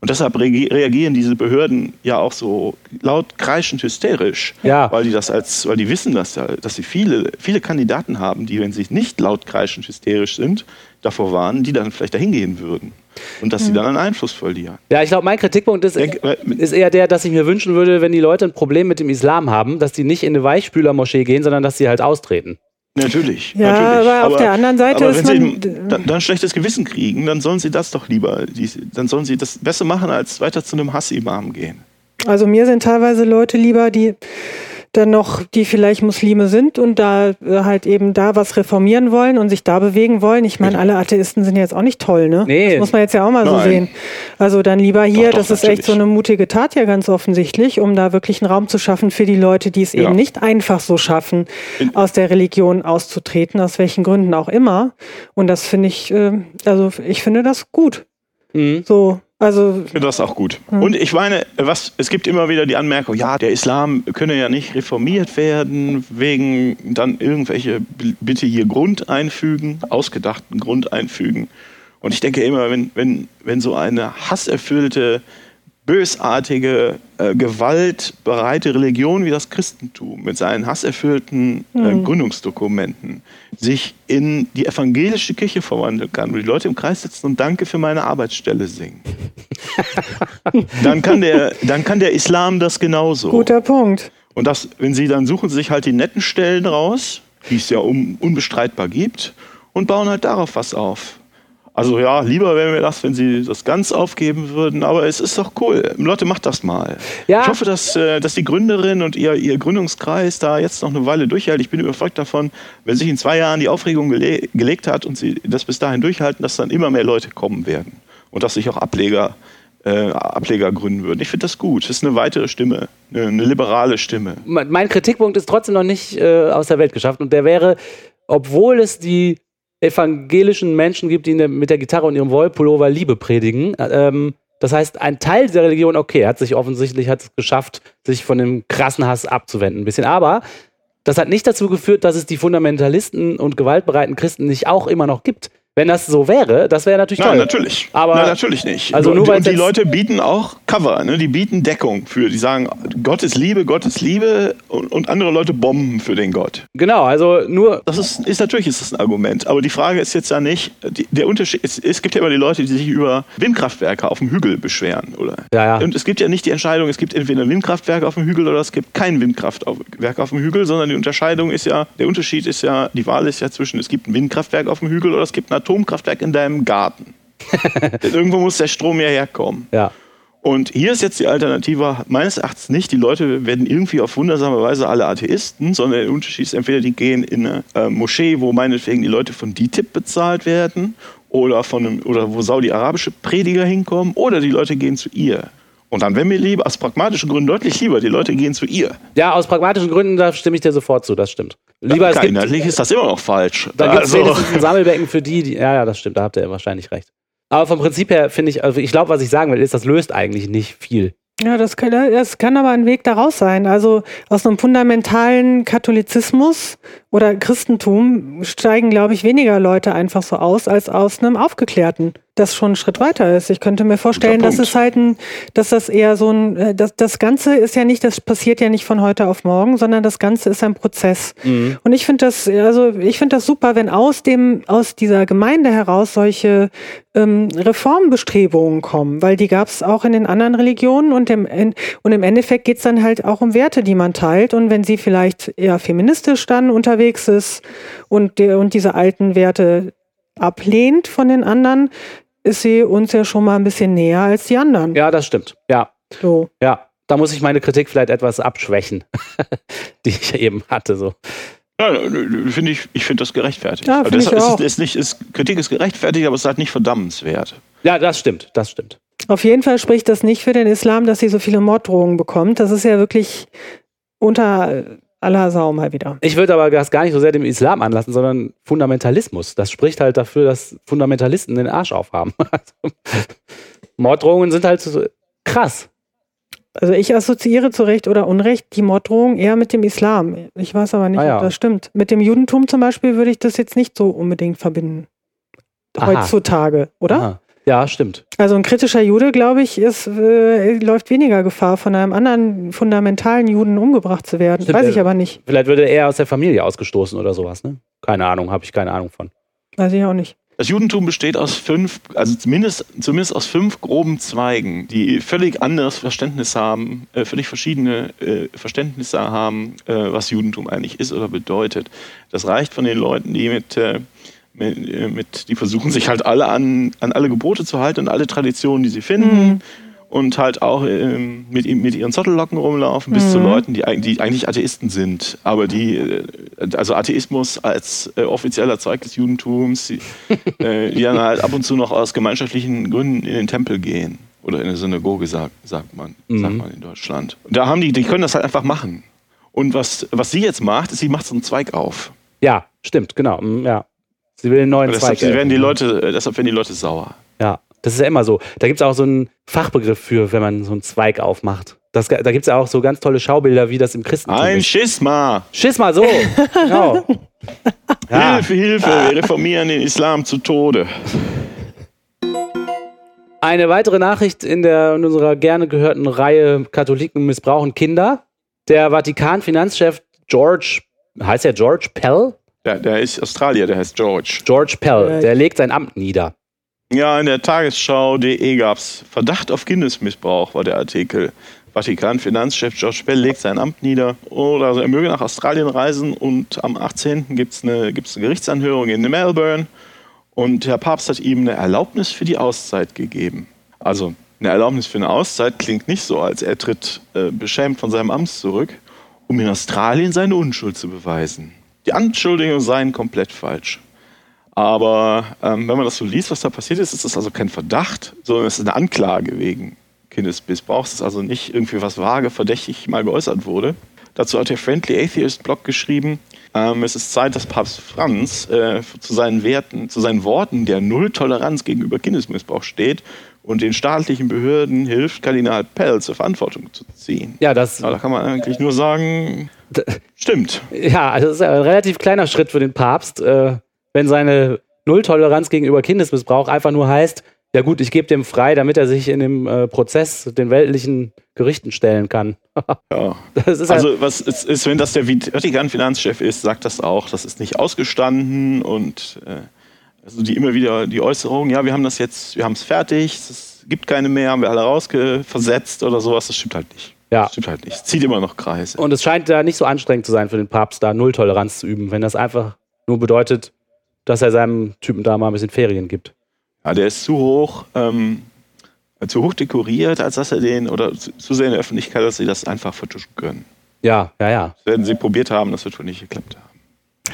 Und deshalb reagi- reagieren diese Behörden ja auch so laut kreischend hysterisch, Ja. weil die das als, weil die wissen, dass, dass sie viele, viele Kandidaten haben, die, wenn sie nicht laut kreischend hysterisch sind, davor warnen, die dann vielleicht dahin gehen würden. Und dass sie dann an Einfluss verlieren. Ja, ich glaube, mein Kritikpunkt ist, Denk- ist eher der, dass ich mir wünschen würde, wenn die Leute ein Problem mit dem Islam haben, dass die nicht in eine Weichspülermoschee gehen, sondern dass sie halt austreten. Natürlich. Ja, natürlich. aber auf der anderen Seite aber ist wenn man- sie dann, dann ein schlechtes Gewissen kriegen, dann sollen sie das doch lieber, dann sollen sie das besser machen, als weiter zu einem Hassimam gehen. Also mir sind teilweise Leute lieber, die dann noch, die vielleicht Muslime sind und da äh, halt eben da was reformieren wollen und sich da bewegen wollen. Ich meine, alle Atheisten sind jetzt auch nicht toll, ne? Nee. Das muss man jetzt ja auch mal so Nein. sehen. Also dann lieber hier, Doch, doch, das ist echt so eine mutige Tat ja ganz offensichtlich, um da wirklich einen Raum zu schaffen für die Leute, die es Ja. eben nicht einfach so schaffen, aus der Religion auszutreten, aus welchen Gründen auch immer. Und das finde ich, äh, also ich finde das gut. Mhm. So, also das auch gut. Und ich meine, was, es gibt immer wieder die Anmerkung, ja, der Islam könne ja nicht reformiert werden, wegen dann irgendwelche, bitte hier Grund einfügen, ausgedachten Grund einfügen. Und ich denke immer, wenn, wenn, wenn so eine hasserfüllte, bösartige, äh, gewaltbereite Religion wie das Christentum mit seinen hasserfüllten äh, Gründungsdokumenten sich in die evangelische Kirche verwandeln kann, wo die Leute im Kreis sitzen und Danke für meine Arbeitsstelle singen, [laughs] dann kann der, dann kann der Islam das genauso. guter Punkt. Und das, wenn sie dann suchen sie sich halt die netten Stellen raus, die es ja un, unbestreitbar gibt, und bauen halt darauf was auf. Also ja, lieber wäre mir das, wenn sie das ganz aufgeben würden, aber es ist doch cool. Leute, macht das mal. Ja. Ich hoffe, dass, äh, dass die Gründerin und ihr, ihr Gründungskreis da jetzt noch eine Weile durchhalten. Ich bin überzeugt davon, wenn sich in zwei Jahren die Aufregung gele gelegt hat und sie das bis dahin durchhalten, dass dann immer mehr Leute kommen werden. Und dass sich auch Ableger, äh, Ableger gründen würden. Ich finde das gut. Das ist eine weitere Stimme, eine, eine liberale Stimme. Mein mein Kritikpunkt ist trotzdem noch nicht äh, aus der Welt geschafft und der wäre, obwohl es die evangelischen Menschen gibt, die der, mit der Gitarre und ihrem Wollpullover Liebe predigen, äh, ähm, das heißt, ein Teil dieser Religion, okay, hat sich offensichtlich hat es geschafft, sich von dem krassen Hass abzuwenden, ein bisschen. Aber das hat nicht dazu geführt, dass es die Fundamentalisten und gewaltbereiten Christen nicht auch immer noch gibt. Wenn das so wäre, das wäre natürlich Nein, toll. natürlich. Aber Nein, natürlich nicht. Also nur und, die Leute bieten auch Cover, ne? die bieten Deckung für, die sagen, Gott ist Liebe, Gott ist Liebe und, und andere Leute bomben für den Gott. Genau, also nur Das ist, ist natürlich ist das ein Argument, aber die Frage ist jetzt ja nicht, die, der Unterschied, es, es gibt ja immer die Leute, die sich über Windkraftwerke auf dem Hügel beschweren, oder? Ja, ja. Und es gibt ja nicht die Entscheidung, es gibt entweder ein Windkraftwerk auf dem Hügel oder es gibt kein Windkraftwerk auf dem Hügel, sondern die Unterscheidung ist ja, der Unterschied ist ja, die Wahl ist ja zwischen, es gibt ein Windkraftwerk auf dem Hügel oder es gibt ein Atomkraftwerk in deinem Garten. [laughs] Denn irgendwo muss der Strom ja herkommen. Ja. Und hier ist jetzt die Alternative meines Erachtens nicht, die Leute werden irgendwie auf wundersame Weise alle Atheisten, sondern der Unterschied ist entweder die gehen in eine äh, Moschee, wo meinetwegen die Leute von DITIB bezahlt werden oder, von einem, oder wo saudi-arabische Prediger hinkommen oder die Leute gehen zu ihr. Und dann wäre mir lieber, aus pragmatischen Gründen deutlich lieber, die Leute gehen zu ihr. Ja, aus pragmatischen Gründen, da stimme ich dir sofort zu, das stimmt. Lieber, es Klar, gibt, inhaltlich ist das immer noch falsch. da gibt es Also- wenigstens ein Sammelbecken für die, die, ja, ja, das stimmt, da habt ihr wahrscheinlich recht. Aber vom Prinzip her finde ich, also ich glaube, was ich sagen will, ist, das löst eigentlich nicht viel. Ja, das kann, das kann aber ein Weg daraus sein. Also aus einem fundamentalen Katholizismus oder Christentum steigen, glaube ich, weniger Leute einfach so aus, als aus einem aufgeklärten, das schon einen Schritt weiter ist. Ich könnte mir vorstellen, dass es halt ein, dass das eher so ein, äh, das, das Ganze ist ja nicht, das passiert ja nicht von heute auf morgen, sondern das Ganze ist ein Prozess. Und ich finde das, also ich finde das super, wenn aus dem, aus dieser Gemeinde heraus solche ähm, Reformbestrebungen kommen, weil die gab es auch in den anderen Religionen und im, en- und im Endeffekt geht es dann halt auch um Werte, die man teilt. Und wenn sie vielleicht eher feministisch dann unterwegs ist und, und diese alten Werte ablehnt von den anderen, ist sie uns ja schon mal ein bisschen näher als die anderen. Ja, das stimmt. Ja, So. ja. Da muss ich meine Kritik vielleicht etwas abschwächen, [laughs] die ich eben hatte. So. Ja, finde ich, ich finde das gerechtfertigt. Ja, Also finde ich ist, auch. ist nicht, ist, Kritik ist gerechtfertigt, aber es ist halt nicht verdammenswert. Ja, das stimmt, das stimmt. Auf jeden Fall spricht das nicht für den Islam, dass sie so viele Morddrohungen bekommt. Das ist ja wirklich unter aller Sau mal wieder. Ich würde aber das gar nicht so sehr dem Islam anlassen, sondern Fundamentalismus. Das spricht halt dafür, dass Fundamentalisten den Arsch aufhaben. [laughs] Also, Morddrohungen sind halt so krass. Also ich assoziiere zu Recht oder Unrecht die Morddrohung eher mit dem Islam. Ich weiß aber nicht, Ah, ja. ob das stimmt. Mit dem Judentum zum Beispiel würde ich das jetzt nicht so unbedingt verbinden. Aha. Heutzutage, oder? Aha. Ja, stimmt. Also ein kritischer Jude, glaube ich, ist, äh, läuft weniger Gefahr, von einem anderen fundamentalen Juden umgebracht zu werden. Stimmt, weiß ich äh, aber nicht. Vielleicht würde er aus der Familie ausgestoßen oder sowas, ne? Keine Ahnung, habe ich keine Ahnung von. Weiß ich auch nicht. Das Judentum besteht aus fünf, also zumindest, zumindest aus fünf groben Zweigen, die völlig anderes Verständnis haben, äh, völlig verschiedene äh, Verständnisse haben, äh, was Judentum eigentlich ist oder bedeutet. Das reicht von den Leuten, die mit, äh, mit, äh, mit die versuchen sich halt alle an, an alle Gebote zu halten und alle Traditionen, die sie finden. Und halt auch ähm, mit, mit ihren Zottellocken rumlaufen, bis zu Leuten, die, die eigentlich Atheisten sind, aber die, äh, also Atheismus als äh, offizieller Zweig des Judentums, die, [laughs] äh, die dann halt ab und zu noch aus gemeinschaftlichen Gründen in den Tempel gehen. Oder in eine Synagoge, sagt, sagt, man, sagt man in Deutschland. Und da haben die, die können das halt einfach machen. Und was, was sie jetzt macht, ist, sie macht so einen Zweig auf. Ja, stimmt, genau. mm, Ja. Sie will einen neuen deshalb Zweig. werden die. Leute, äh, deshalb werden die Leute sauer. Ja, das ist ja immer so. Da gibt es auch so einen Fachbegriff für, wenn man so einen Zweig aufmacht. Das, da gibt es ja auch so ganz tolle Schaubilder, wie das im Christentum Ein ist. Schisma! Schiss mal so. genau. [laughs] Ja. Hilfe, Hilfe, wir reformieren den Islam zu Tode. Eine weitere Nachricht in, der, in unserer gerne gehörten Reihe Katholiken missbrauchen Kinder. Der Vatikan-Finanzchef George, heißt er George Pell? Der, der ist Australier, der heißt George. George Pell, der legt sein Amt nieder. Ja, in der Tagesschau.de gab es Verdacht auf Kindesmissbrauch, war der Artikel. Vatikan-Finanzchef George Pell legt sein Amt nieder. Oder also er möge nach Australien reisen und am 18. gibt es eine, gibt's eine Gerichtsanhörung in Melbourne und der Papst hat ihm eine Erlaubnis für die Auszeit gegeben. Also eine Erlaubnis für eine Auszeit klingt nicht so, als er tritt äh, beschämt von seinem Amt zurück, um in Australien seine Unschuld zu beweisen. Die Anschuldigungen seien komplett falsch. Aber ähm, wenn man das so liest, was da passiert ist, ist das also kein Verdacht, sondern es ist eine Anklage wegen Kindesmissbrauchs. Es ist also nicht irgendwie was vage, verdächtig mal geäußert wurde. Dazu hat der Friendly Atheist Blog geschrieben, ähm, es ist Zeit, dass Papst Franz äh, zu seinen Werten, zu seinen Worten der Nulltoleranz gegenüber Kindesmissbrauch steht und den staatlichen Behörden hilft, Kardinal Pell zur Verantwortung zu ziehen. Ja, das, Aber da kann man eigentlich nur sagen, stimmt. ja, also das ist ein relativ kleiner Schritt für den Papst, äh, wenn seine Nulltoleranz gegenüber Kindesmissbrauch einfach nur heißt, ja gut, ich gebe dem frei, damit er sich in dem äh, Prozess den weltlichen Gerichten stellen kann. [laughs] Ja. Ist halt, Also, was ist, ist, wenn das der Vatikan-Finanzchef ist, sagt das auch, das ist nicht ausgestanden und äh, also die immer wieder die Äußerung, ja, wir haben das jetzt, wir haben es fertig, es gibt keine mehr, haben wir alle rausversetzt oder sowas, das stimmt halt nicht. Ja. Das stimmt halt nicht. Es zieht immer noch Kreise. Und es scheint da nicht so anstrengend zu sein für den Papst, da Nulltoleranz zu üben, wenn das einfach nur bedeutet, dass er seinem Typen da mal ein bisschen Ferien gibt. Ja, der ist zu hoch, ähm, zu hoch dekoriert, als dass er den, oder zu, zu sehr in der Öffentlichkeit, dass sie das einfach vertuschen können. Ja, ja, ja. Das werden sie probiert haben, das wird wohl nicht geklappt haben.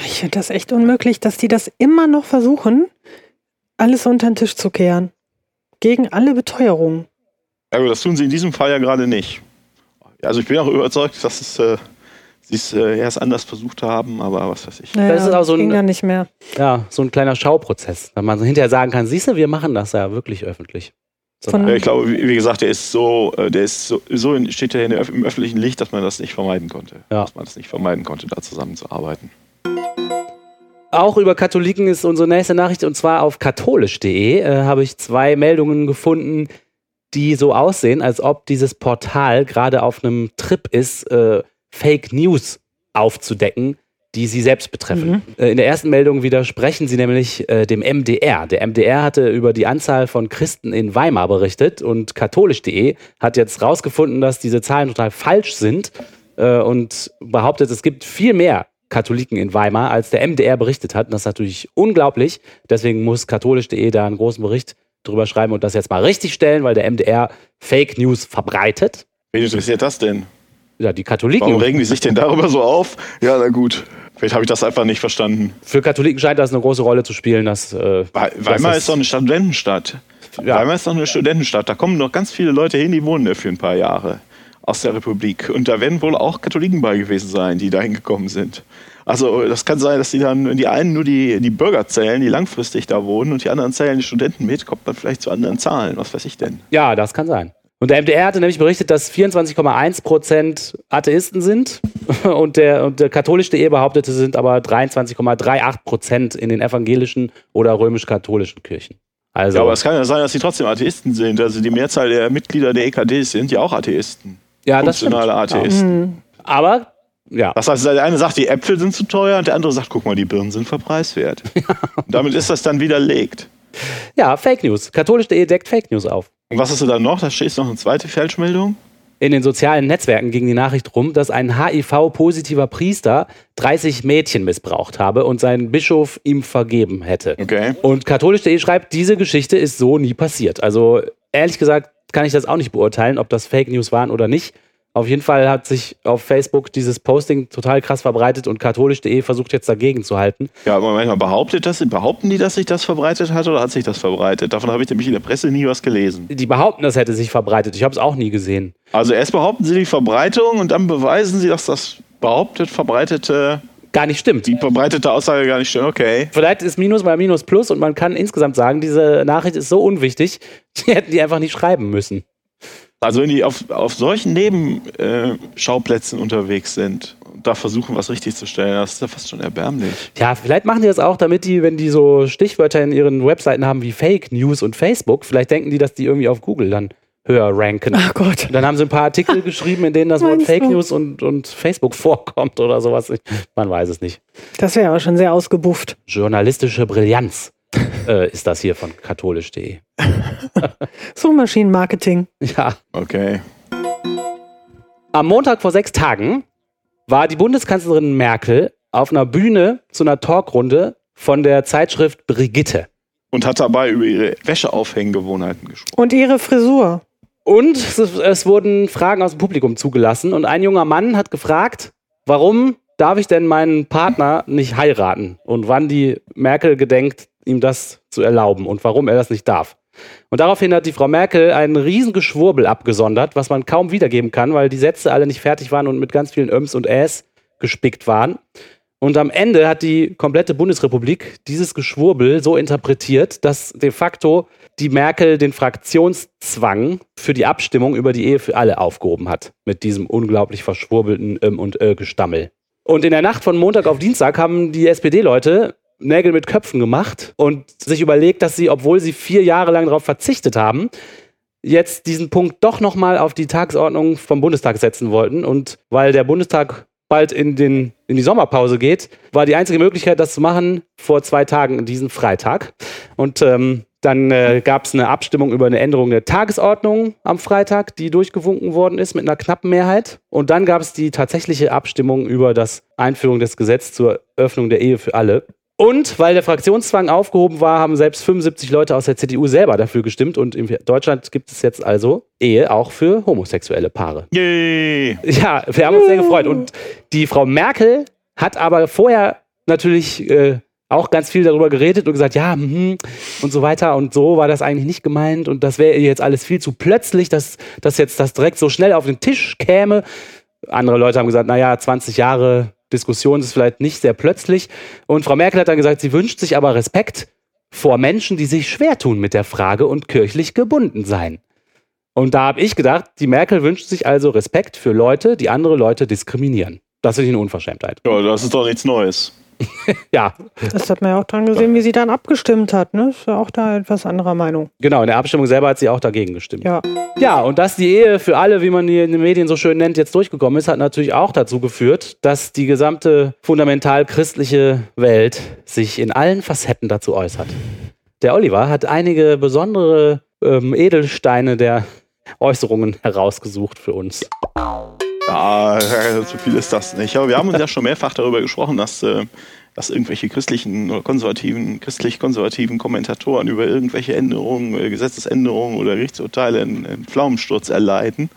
Ich finde das echt unmöglich, dass die das immer noch versuchen, alles unter den Tisch zu kehren. Gegen alle Beteuerungen. Ja, aber das tun sie in diesem Fall ja gerade nicht. Also ich bin auch überzeugt, dass es, äh, sie es äh, erst anders versucht haben, aber was weiß ich. Naja, Das ist auch so ging ein- ja nicht mehr. Ja, so ein kleiner Schauprozess, wenn man so hinterher sagen kann, siehst du, wir machen das ja wirklich öffentlich. So ich glaube, wie gesagt, der ist so, äh, der ist so, so in, steht er der, im öffentlichen Licht, dass man das nicht vermeiden konnte. Ja. Dass man das nicht vermeiden konnte, da zusammenzuarbeiten. Auch über Katholiken ist unsere nächste Nachricht und zwar auf katholisch.de äh, habe ich zwei Meldungen gefunden, die so aussehen, als ob dieses Portal gerade auf einem Trip ist, äh, Fake News aufzudecken, die sie selbst betreffen. Äh, in der ersten Meldung widersprechen sie nämlich äh, dem MDR. Der MDR hatte über die Anzahl von Christen in Weimar berichtet und katholisch.de hat jetzt rausgefunden, dass diese Zahlen total falsch sind äh, und behauptet, es gibt viel mehr Katholiken in Weimar, als der MDR berichtet hat. Und das ist natürlich unglaublich. Deswegen muss katholisch.de da einen großen Bericht drüber schreiben und das jetzt mal richtig stellen, weil der MDR Fake News verbreitet. Wen interessiert das denn? Ja, die Katholiken. Warum regen die sich denn darüber so auf? Ja, na gut. Vielleicht habe ich das einfach nicht verstanden. Für Katholiken scheint das eine große Rolle zu spielen, dass. Äh, We- Weimar das ist doch eine Studentenstadt. Ja. Weimar ist doch eine Studentenstadt. Da kommen doch ganz viele Leute hin, die wohnen da für ein paar Jahre aus der Republik. Und da werden wohl auch Katholiken bei gewesen sein, die da hingekommen sind. Also das kann sein, dass die dann, die einen nur die, die Bürger zählen, die langfristig da wohnen und die anderen zählen die Studenten mit, kommt man vielleicht zu anderen Zahlen. Was weiß ich denn? Ja, das kann sein. Und der MDR hatte nämlich berichtet, dass 24,1 Prozent Atheisten sind [laughs] und der, und der katholisch.de behauptete, sind aber 23,38 Prozent in den evangelischen oder römisch-katholischen Kirchen. Also, Ja, aber es kann ja sein, dass sie trotzdem Atheisten sind. Also die Mehrzahl der Mitglieder der EKD sind ja auch Atheisten. ja, das stimmt. Funktionale Atheisten. Hm. Aber, ja, Das heißt, der eine sagt, die Äpfel sind zu teuer und der andere sagt, guck mal, die Birnen sind verpreiswert. [laughs] Damit ist das dann widerlegt. ja, Fake News. Katholisch.de deckt Fake News auf. Und was hast du da noch? Da steht noch eine zweite Falschmeldung. In den sozialen Netzwerken ging die Nachricht rum, dass ein HIV-positiver Priester 30 Mädchen missbraucht habe und sein Bischof ihm vergeben hätte. Okay. Und katholisch.de schreibt, diese Geschichte ist so nie passiert. Also ehrlich gesagt kann ich das auch nicht beurteilen, ob das Fake News waren oder nicht. Auf jeden Fall hat sich auf Facebook dieses Posting total krass verbreitet und katholisch.de versucht jetzt dagegen zu halten. Ja, aber manchmal behauptet das, behaupten die, dass sich das verbreitet hat oder hat sich das verbreitet? Davon habe ich nämlich in der Presse nie was gelesen. Die behaupten, das hätte sich verbreitet. Ich habe es auch nie gesehen. Also erst behaupten sie die Verbreitung und dann beweisen sie, dass das behauptet verbreitete, Gar nicht stimmt. die verbreitete Aussage gar nicht stimmt. Okay. Vielleicht ist Minus mal Minus Plus und man kann insgesamt sagen, diese Nachricht ist so unwichtig, [laughs] die hätten die einfach nicht schreiben müssen. Also wenn die auf, auf solchen Nebenschauplätzen unterwegs sind und da versuchen, was richtig zu stellen, das ist ja fast schon erbärmlich. Ja, vielleicht machen die das auch, damit die, wenn die so Stichwörter in ihren Webseiten haben wie Fake News und Facebook, vielleicht denken die, dass die irgendwie auf Google dann höher ranken. Ach Gott. Und dann haben sie ein paar Artikel [laughs] geschrieben, in denen das Wort Fake? News und, und Facebook [laughs] vorkommt oder sowas. Man weiß es nicht. Das wäre aber schon sehr ausgebufft. Journalistische Brillanz äh, ist das hier von katholisch.de. [laughs] Suchmaschinenmarketing. Ja. Okay. Am Montag vor sechs Tagen war die Bundeskanzlerin Merkel auf einer Bühne zu einer Talkrunde von der Zeitschrift Brigitte. Und hat dabei über ihre Wäscheaufhänggewohnheiten gesprochen. Und ihre Frisur. Und es, es wurden Fragen aus dem Publikum zugelassen und ein junger Mann hat gefragt, warum darf ich denn meinen Partner nicht heiraten und wann die Merkel gedenkt, ihm das zu erlauben und warum er das nicht darf. Und daraufhin hat die Frau Merkel einen riesen Geschwurbel abgesondert, was man kaum wiedergeben kann, weil die Sätze alle nicht fertig waren und mit ganz vielen Öms und Äs gespickt waren. Und am Ende hat die komplette Bundesrepublik dieses Geschwurbel so interpretiert, dass de facto die Merkel den Fraktionszwang für die Abstimmung über die Ehe für alle aufgehoben hat. Mit diesem unglaublich verschwurbelten ähm und äh Gestammel. Und in der Nacht von Montag auf Dienstag haben die SPD-Leute Nägel mit Köpfen gemacht und sich überlegt, dass sie, obwohl sie vier Jahre lang darauf verzichtet haben, jetzt diesen Punkt doch nochmal auf die Tagesordnung vom Bundestag setzen wollten. Und weil der Bundestag bald in, den, in die Sommerpause geht, war die einzige Möglichkeit, das zu machen, vor zwei Tagen, diesen Freitag. Und ähm, dann äh, gab es eine Abstimmung über eine Änderung der Tagesordnung am Freitag, die durchgewunken worden ist mit einer knappen Mehrheit. Und dann gab es die tatsächliche Abstimmung über das Einführung des Gesetzes zur Öffnung der Ehe für alle. Und weil der Fraktionszwang aufgehoben war, haben selbst 75 Leute aus der CDU selber dafür gestimmt. Und in Deutschland gibt es jetzt also Ehe auch für homosexuelle Paare. Yay! Ja, wir haben uns sehr gefreut. Und die Frau Merkel hat aber vorher natürlich äh, auch ganz viel darüber geredet und gesagt, ja, hm, und so weiter. Und so war das eigentlich nicht gemeint. Und das wäre jetzt alles viel zu plötzlich, dass, dass jetzt das direkt so schnell auf den Tisch käme. Andere Leute haben gesagt, naja, 20 Jahre Diskussion ist vielleicht nicht sehr plötzlich. Und Frau Merkel hat dann gesagt, sie wünscht sich aber Respekt vor Menschen, die sich schwer tun mit der Frage und kirchlich gebunden sein. Und da habe ich gedacht, die Merkel wünscht sich also Respekt für Leute, die andere Leute diskriminieren. Das finde ich eine Unverschämtheit. Ja, das ist doch nichts Neues. [laughs] Ja, Das hat man ja auch dran gesehen, wie sie dann abgestimmt hat. Ne? Ist ja auch da etwas anderer Meinung. genau, in der Abstimmung selber hat sie auch dagegen gestimmt. Ja. Ja, und dass die Ehe für alle, wie man die in den Medien so schön nennt, jetzt durchgekommen ist, hat natürlich auch dazu geführt, dass die gesamte fundamental christliche Welt sich in allen Facetten dazu äußert. Der Oliver hat einige besondere ähm, Edelsteine der Äußerungen herausgesucht für uns. Ja, so viel ist das nicht. Aber wir haben uns ja schon mehrfach darüber gesprochen, dass, äh, dass irgendwelche christlichen oder konservativen, christlich-konservativen Kommentatoren über irgendwelche Änderungen, äh, Gesetzesänderungen oder Gerichtsurteile einen, Pflaumensturz erleiden.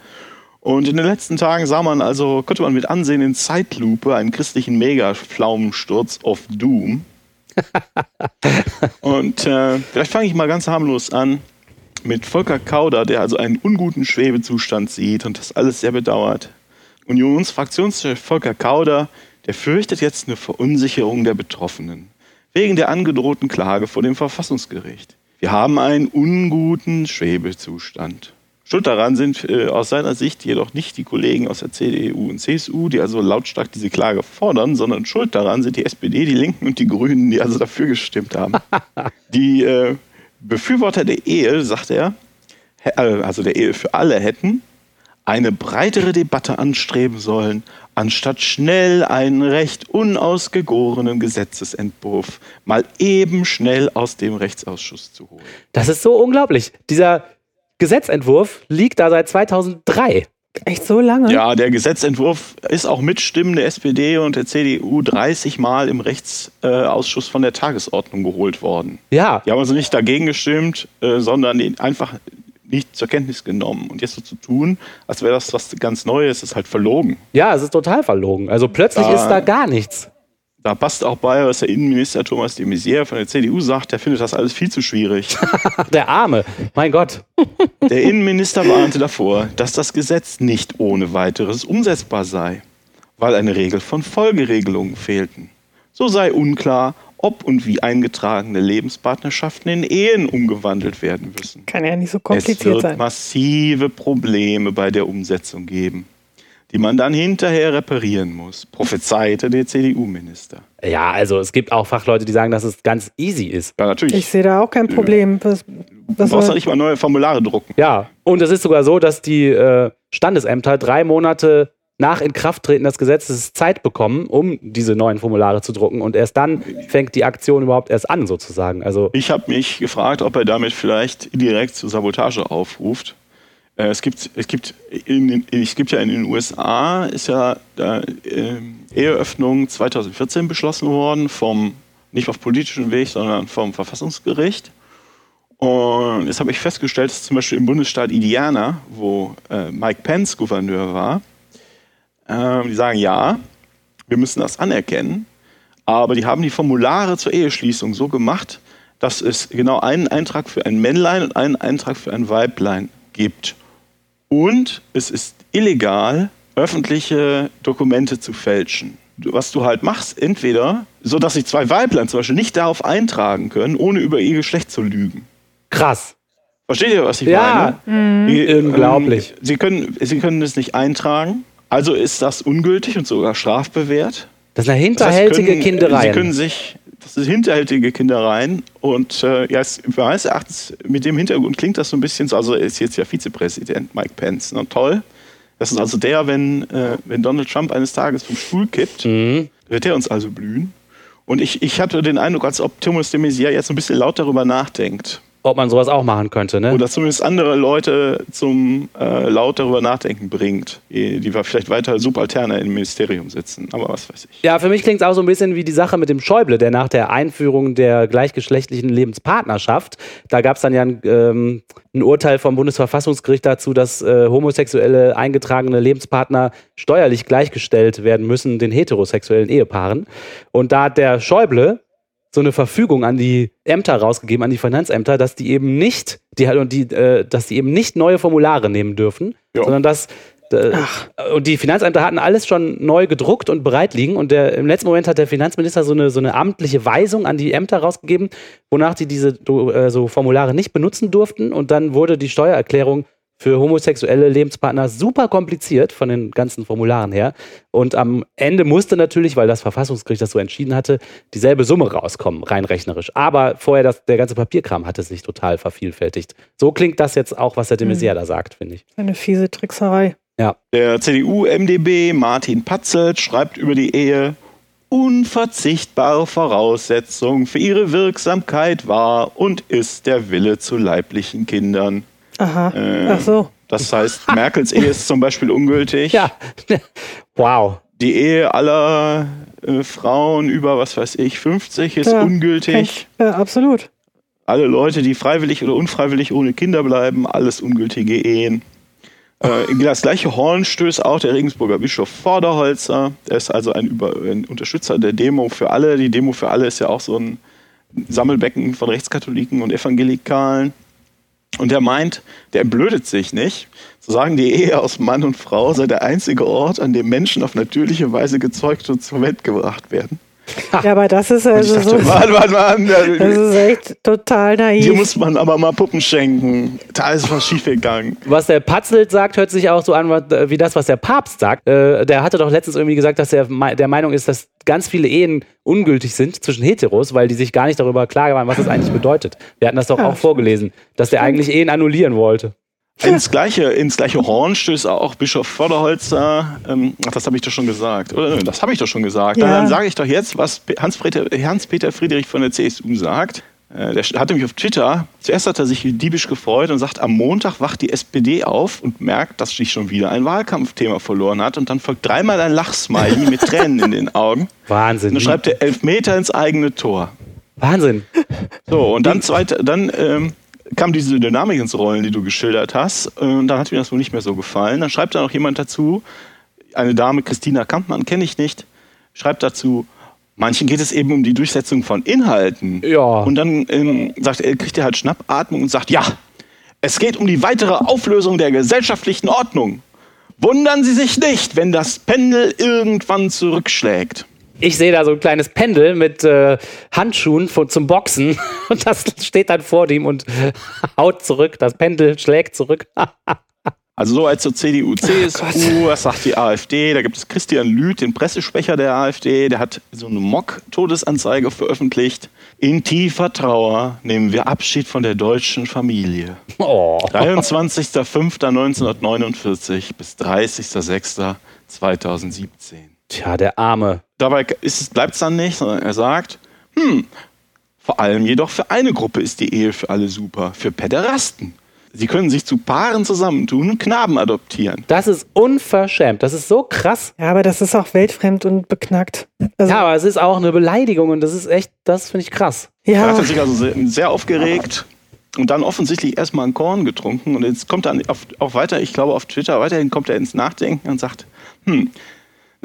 Und in den letzten Tagen sah man also, konnte man mit ansehen in Zeitlupe einen christlichen Mega-Pflaumensturz of Doom. [laughs] Und äh, vielleicht fange ich mal ganz harmlos an mit Volker Kauder, der also einen unguten Schwebezustand sieht und das alles sehr bedauert. Unionsfraktionschef Volker Kauder, der fürchtet jetzt eine Verunsicherung der Betroffenen wegen der angedrohten Klage vor dem Verfassungsgericht. Wir haben einen unguten Schwebezustand. Schuld daran sind äh, aus seiner Sicht jedoch nicht die Kollegen aus der CDU und CSU, die also lautstark diese Klage fordern, sondern schuld daran sind die SPD, die Linken und die Grünen, die also dafür gestimmt haben. [laughs] die äh, Befürworter der Ehe, sagt er, äh, also der Ehe für alle hätten, eine breitere Debatte anstreben sollen, anstatt schnell einen recht unausgegorenen Gesetzesentwurf mal eben schnell aus dem Rechtsausschuss zu holen. Das ist so unglaublich. Dieser Gesetzentwurf liegt da seit 2003. Echt so lange? Ja, der Gesetzentwurf ist auch mit Stimmen der SPD und der CDU 30 Mal im Rechtsausschuss von der Tagesordnung geholt worden. Ja, Die haben also nicht dagegen gestimmt, äh, sondern einfach nicht zur Kenntnis genommen. Und jetzt so zu tun, als wäre das was ganz Neues, ist halt verlogen. ja, es ist total verlogen. Also plötzlich Da- ist da gar nichts. Da passt auch bei, was der Innenminister Thomas de Maizière von der CDU sagt, der findet das alles viel zu schwierig. [laughs] Der Arme. Mein Gott. [laughs] Der Innenminister warnte davor, dass das Gesetz nicht ohne weiteres umsetzbar sei, weil eine Regel von Folgeregelungen fehlten. So sei unklar, ob und wie eingetragene Lebenspartnerschaften in Ehen umgewandelt werden müssen. Kann ja nicht so Es kompliziert wird sein. massive Probleme bei der Umsetzung geben, die man dann hinterher reparieren muss, prophezeite der CDU-Minister. Ja, also es gibt auch Fachleute, die sagen, dass es ganz easy ist. Ja, natürlich. Ich sehe da auch kein Problem. Was, du was brauchst ja soll, nicht mal neue Formulare drucken. Ja, und es ist sogar so, dass die äh, Standesämter drei Monate nach Inkrafttreten des Gesetzes Zeit bekommen, um diese neuen Formulare zu drucken. Und erst dann fängt die Aktion überhaupt erst an, sozusagen. Also, Ich habe mich gefragt, ob er damit vielleicht direkt zur Sabotage aufruft. Äh, Es gibt, es gibt, in, es gibt ja in den USA ist ja äh, Eheöffnung 2014 beschlossen worden vom nicht auf politischem Weg, sondern vom Verfassungsgericht. Und jetzt habe ich festgestellt, dass zum Beispiel im Bundesstaat Indiana, wo äh, Mike Pence Gouverneur war, ähm, die sagen ja, wir müssen das anerkennen, aber die haben die Formulare zur Eheschließung so gemacht, dass es genau einen Eintrag für ein Männlein und einen Eintrag für ein Weiblein gibt. Und es ist illegal, öffentliche Dokumente zu fälschen. Was du halt machst, entweder so, dass sich zwei Weiblein zum Beispiel nicht darauf eintragen können, ohne über ihr Geschlecht zu lügen. krass. Versteht ihr, was ich Ja, meine? Die, Unglaublich. Ähm, sie, können, sie können es nicht eintragen, also ist das ungültig und sogar strafbewehrt. Das ist eine Das heißt, hinterhältige können- Kinderei. Sie können sich, das sind hinterhältige Kindereien und äh, ja, es, meines Erachtens mit dem Hintergrund klingt das so ein bisschen so, also er ist jetzt ja Vizepräsident Mike Pence, ne? toll. Das ist also der, wenn, äh, wenn Donald Trump eines Tages vom Stuhl kippt, Mhm. wird er uns also blühen. Und ich, ich hatte den Eindruck, als ob Thomas de Maizière jetzt ein bisschen laut darüber nachdenkt. Ob man sowas auch machen könnte. Ne? Oder zumindest andere Leute zum äh, laut darüber nachdenken bringt, die die vielleicht weiter subalterne im Ministerium sitzen. Aber was weiß ich. Ja, für mich klingt es auch so ein bisschen wie die Sache mit dem Schäuble, der nach der Einführung der gleichgeschlechtlichen Lebenspartnerschaft, da gab es dann ja ein, ähm, ein Urteil vom Bundesverfassungsgericht dazu, dass äh, homosexuelle eingetragene Lebenspartner steuerlich gleichgestellt werden müssen den heterosexuellen Ehepaaren. Und da hat der Schäuble so eine Verfügung an die Ämter rausgegeben, an die Finanzämter, dass die eben nicht, die, und die, äh, dass die eben nicht neue Formulare nehmen dürfen, Ja. sondern dass äh, und die Finanzämter hatten alles schon neu gedruckt und bereit liegen. Und der, im letzten Moment hat der Finanzminister so eine, so eine amtliche Weisung an die Ämter rausgegeben, wonach die diese äh, so Formulare nicht benutzen durften. Und dann wurde die Steuererklärung für homosexuelle Lebenspartner super kompliziert von den ganzen Formularen her. Und am Ende musste natürlich, weil das Verfassungsgericht das so entschieden hatte, dieselbe Summe rauskommen, rein rechnerisch. Aber vorher, das, der ganze Papierkram hatte sich total vervielfältigt. So klingt das jetzt auch, was der de Maizière da sagt, finde ich. Eine fiese Trickserei. Ja. Der CDU-MDB Martin Patzelt schreibt über die Ehe, unverzichtbare Voraussetzung für ihre Wirksamkeit war und ist der Wille zu leiblichen Kindern. Aha. Äh, Ach so. Das heißt, [laughs] Merkels Ehe ist zum Beispiel ungültig. Ja. [laughs] wow. Die Ehe aller äh, Frauen über, was weiß ich, 50 ist Ja, ungültig. Ja, absolut. Alle Leute, die freiwillig oder unfreiwillig ohne Kinder bleiben, alles ungültige Ehen. Äh, in [laughs] das gleiche Horn stößt auch der Regensburger Bischof Vorderholzer. Er ist also ein, Über ein Unterstützer der Demo für alle. Die Demo für alle ist ja auch so ein Sammelbecken von Rechtskatholiken und Evangelikalen. Und der meint, der entblödet sich nicht, zu sagen, die Ehe aus Mann und Frau sei der einzige Ort, an dem Menschen auf natürliche Weise gezeugt und zur Welt gebracht werden. Ja, aber das ist also so. dachte, Mann, Mann, Mann, Das der- ist echt total naiv. muss man aber mal Puppen schenken. Da ist was schiefgegangen. Was der Patzelt sagt, hört sich auch so an wie das, was der Papst sagt. Äh, der hatte doch letztens irgendwie gesagt, dass er der Meinung ist, dass ganz viele Ehen ungültig sind zwischen Heteros, weil die sich gar nicht darüber klar waren, was das eigentlich bedeutet. Wir hatten das doch Ja, auch vorgelesen, dass der eigentlich Ehen annullieren wollte. Ins gleiche, ins gleiche Horn stößt auch Bischof Förderholzer. Ähm, ach, das habe ich doch schon gesagt. Oder? Das habe ich doch schon gesagt. Ja. Dann sage ich doch jetzt, was Pe- Hans-Peter Hans-Peter Friedrich von der CSU sagt. Äh, Der hatte mich auf Twitter, zuerst hat er sich diebisch gefreut und sagt, am Montag wacht die SPD auf und merkt, dass sich schon wieder ein Wahlkampfthema verloren hat. Und dann folgt dreimal ein Lachsmiley mit Tränen in den Augen. [laughs] Wahnsinn. Und dann schreibt er Elfmeter ins eigene Tor. Wahnsinn. So, und dann zweite, dann ähm, kam diese Dynamik ins Rollen, die du geschildert hast. Und dann hat mir das wohl nicht mehr so gefallen. Dann schreibt da noch jemand dazu, eine Dame, Christina Kampmann, kenne ich nicht, schreibt dazu, manchen geht es eben um die Durchsetzung von Inhalten. Ja. Und dann ähm, sagt er, kriegt er halt Schnappatmung und sagt, ja, es geht um die weitere Auflösung der gesellschaftlichen Ordnung. Wundern Sie sich nicht, wenn das Pendel irgendwann zurückschlägt. Ich sehe da so ein kleines Pendel mit äh, Handschuhen von, zum Boxen [laughs] und das steht dann vor ihm und [laughs] haut zurück. Das Pendel schlägt zurück. [laughs] Also so als zur CDU, CSU, was sagt die AfD? Da gibt es Christian Lüth, den Pressesprecher der AfD, der hat so eine Mock-Todesanzeige veröffentlicht. In tiefer Trauer nehmen wir Abschied von der deutschen Familie. Oh. 23.05.1949 bis 30.06.2017. Tja, der Arme. Dabei bleibt es dann nicht, sondern er sagt, hm, vor allem jedoch für eine Gruppe ist die Ehe für alle super, für Päderasten. Sie können sich zu Paaren zusammentun und Knaben adoptieren. Das ist unverschämt. Das ist so krass. Ja, aber das ist auch weltfremd und beknackt. Also, Ja, aber es ist auch eine Beleidigung und das ist echt, das finde ich krass. Da ja, hat er sich also sehr, sehr aufgeregt und dann offensichtlich erstmal ein Korn getrunken. Und jetzt kommt er auf, auch weiter, ich glaube auf Twitter, weiterhin kommt er ins Nachdenken und sagt, hm,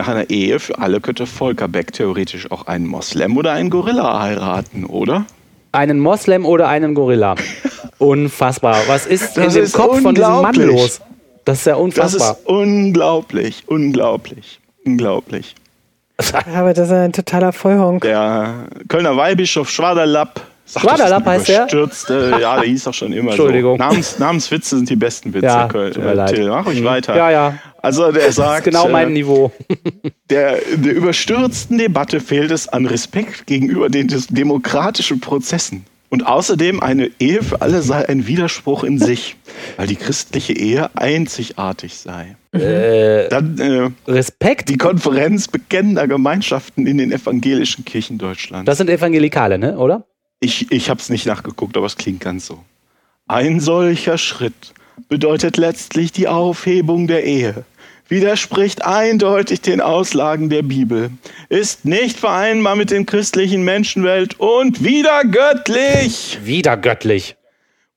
nach einer Ehe für alle könnte Volker Beck theoretisch auch einen Moslem oder einen Gorilla heiraten, oder? Einen Moslem oder einen Gorilla. [laughs] Unfassbar. Was ist Das in dem ist Kopf von diesem Mann los? Das ist ja Das unfassbar. ist unglaublich, unglaublich, unglaublich. aber das ist ein totaler Vollhonk. Der Kölner Weihbischof Schwaderlapp. Schwaderlapp das heißt der? überstürzte- [laughs] Ja, der hieß doch schon immer Entschuldigung. so. Namens, Namenswitze sind die besten Witze, Ja, Köl- tut mir äh, leid. Till. Mach ruhig weiter. Ja, ja. Also der Das sagt, ist genau mein äh, Niveau. der, der überstürzten Debatte fehlt es an Respekt gegenüber den demokratischen Prozessen. Und außerdem eine Ehe für alle sei ein Widerspruch in sich, weil die christliche Ehe einzigartig sei. Äh, Dann äh, Respekt. die Konferenz bekennender Gemeinschaften in den evangelischen Kirchen Deutschlands. Das sind Evangelikale, ne? Oder? Ich, ich habe es nicht nachgeguckt, aber es klingt ganz so. Ein solcher Schritt bedeutet letztlich die Aufhebung der Ehe, widerspricht eindeutig den Auslagen der Bibel, ist nicht vereinbar mit dem christlichen Menschenwelt und wieder göttlich.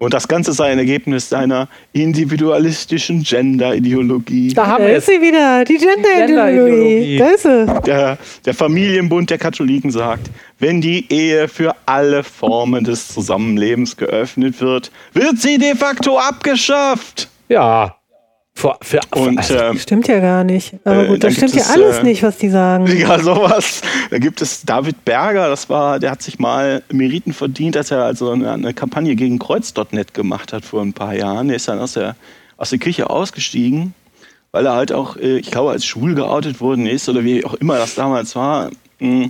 Und das Ganze sei ein Ergebnis seiner individualistischen Gender-Ideologie. Da haben da ist sie wieder, die Gender-Ideologie. Da ist sie. Der, der Familienbund der Katholiken sagt, wenn die Ehe für alle Formen des Zusammenlebens geöffnet wird, wird sie de facto abgeschafft. Ja. Für, für, und, also, äh, stimmt ja gar nicht. Aber gut, äh, das stimmt ja alles äh, nicht, was die sagen. [laughs] Ja, sowas. Da gibt es David Berger, das war, der hat sich mal Meriten verdient, als er also eine, eine Kampagne gegen Kreuz.net gemacht hat vor ein paar Jahren. Er ist dann aus der, aus der Kirche ausgestiegen, weil er halt auch, äh, ich glaube, als schwul geoutet worden ist oder wie auch immer das damals war. Hm.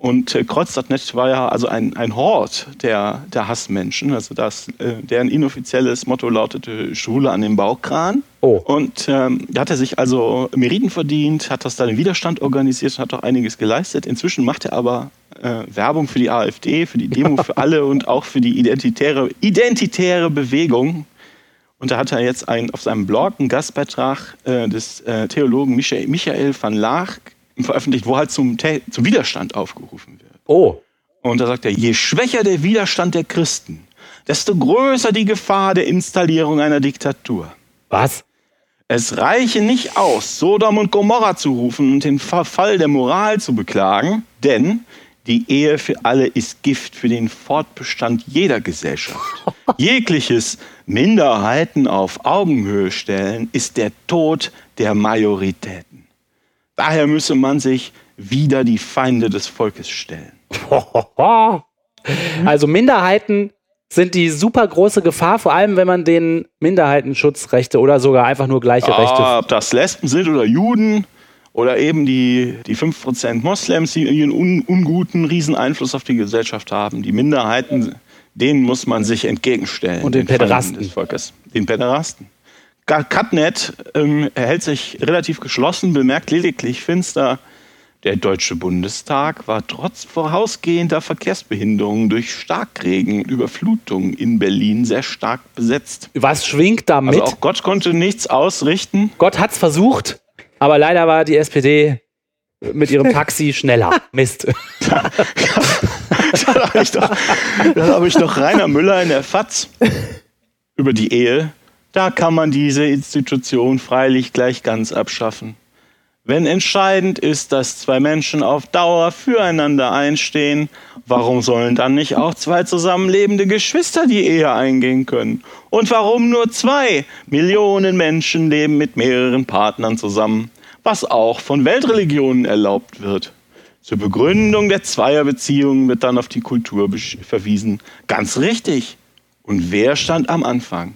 Und äh, Kreuz.net war ja also ein, ein Hort der, der Hassmenschen. Also das, äh, deren inoffizielles Motto lautete Schule an den Baukran. Oh. Und ähm, da hat er sich also Meriten verdient, hat das dann im Widerstand organisiert und hat auch einiges geleistet. Inzwischen macht er aber äh, Werbung für die AfD, für die Demo für alle [laughs] und auch für die identitäre, identitäre Bewegung. Und da hat er jetzt ein, auf seinem Blog einen Gastbeitrag äh, des äh, Theologen Michael, Michael van Laag veröffentlicht, wo halt zum, zum Widerstand aufgerufen wird. Oh. Und da sagt er, je schwächer der Widerstand der Christen, desto größer die Gefahr der Installierung einer Diktatur. Was? Es reiche nicht aus, Sodom und Gomorra zu rufen und den Verfall der Moral zu beklagen, denn die Ehe für alle ist Gift für den Fortbestand jeder Gesellschaft. [laughs] Jegliches Minderheiten auf Augenhöhe stellen ist der Tod der Majorität. Daher müsse man sich wieder die Feinde des Volkes stellen. [laughs] Also Minderheiten sind die super große Gefahr, vor allem wenn man den Minderheitenschutzrechte oder sogar einfach nur gleiche Rechte. Ob das Lesben sind oder Juden oder eben die, die 5% Moslems, die ihren un, unguten Rieseneinfluss auf die Gesellschaft haben. Die Minderheiten, denen muss man sich entgegenstellen. Und den, den Päderasten. Des Volkes. Den Päderasten. Cutnet ähm, erhält sich relativ geschlossen, bemerkt lediglich finster, der Deutsche Bundestag war trotz vorausgehender Verkehrsbehinderungen durch Starkregen und Überflutungen in Berlin sehr stark besetzt. Was schwingt damit? Also auch Gott konnte nichts ausrichten. Gott hat's versucht, aber leider war die SPD mit ihrem Taxi [laughs] schneller. Mist. [laughs] da, da habe ich, doch, hab ich doch Rainer Müller in der FAZ über die Ehe da kann man diese Institution freilich gleich ganz abschaffen. Wenn entscheidend ist, dass zwei Menschen auf Dauer füreinander einstehen, warum sollen dann nicht auch zwei zusammenlebende Geschwister die Ehe eingehen können? Und warum nur zwei? Millionen Menschen leben mit mehreren Partnern zusammen, was auch von Weltreligionen erlaubt wird. Zur Begründung der Zweierbeziehungen wird dann auf die Kultur verwiesen. Ganz richtig. Und wer stand am Anfang?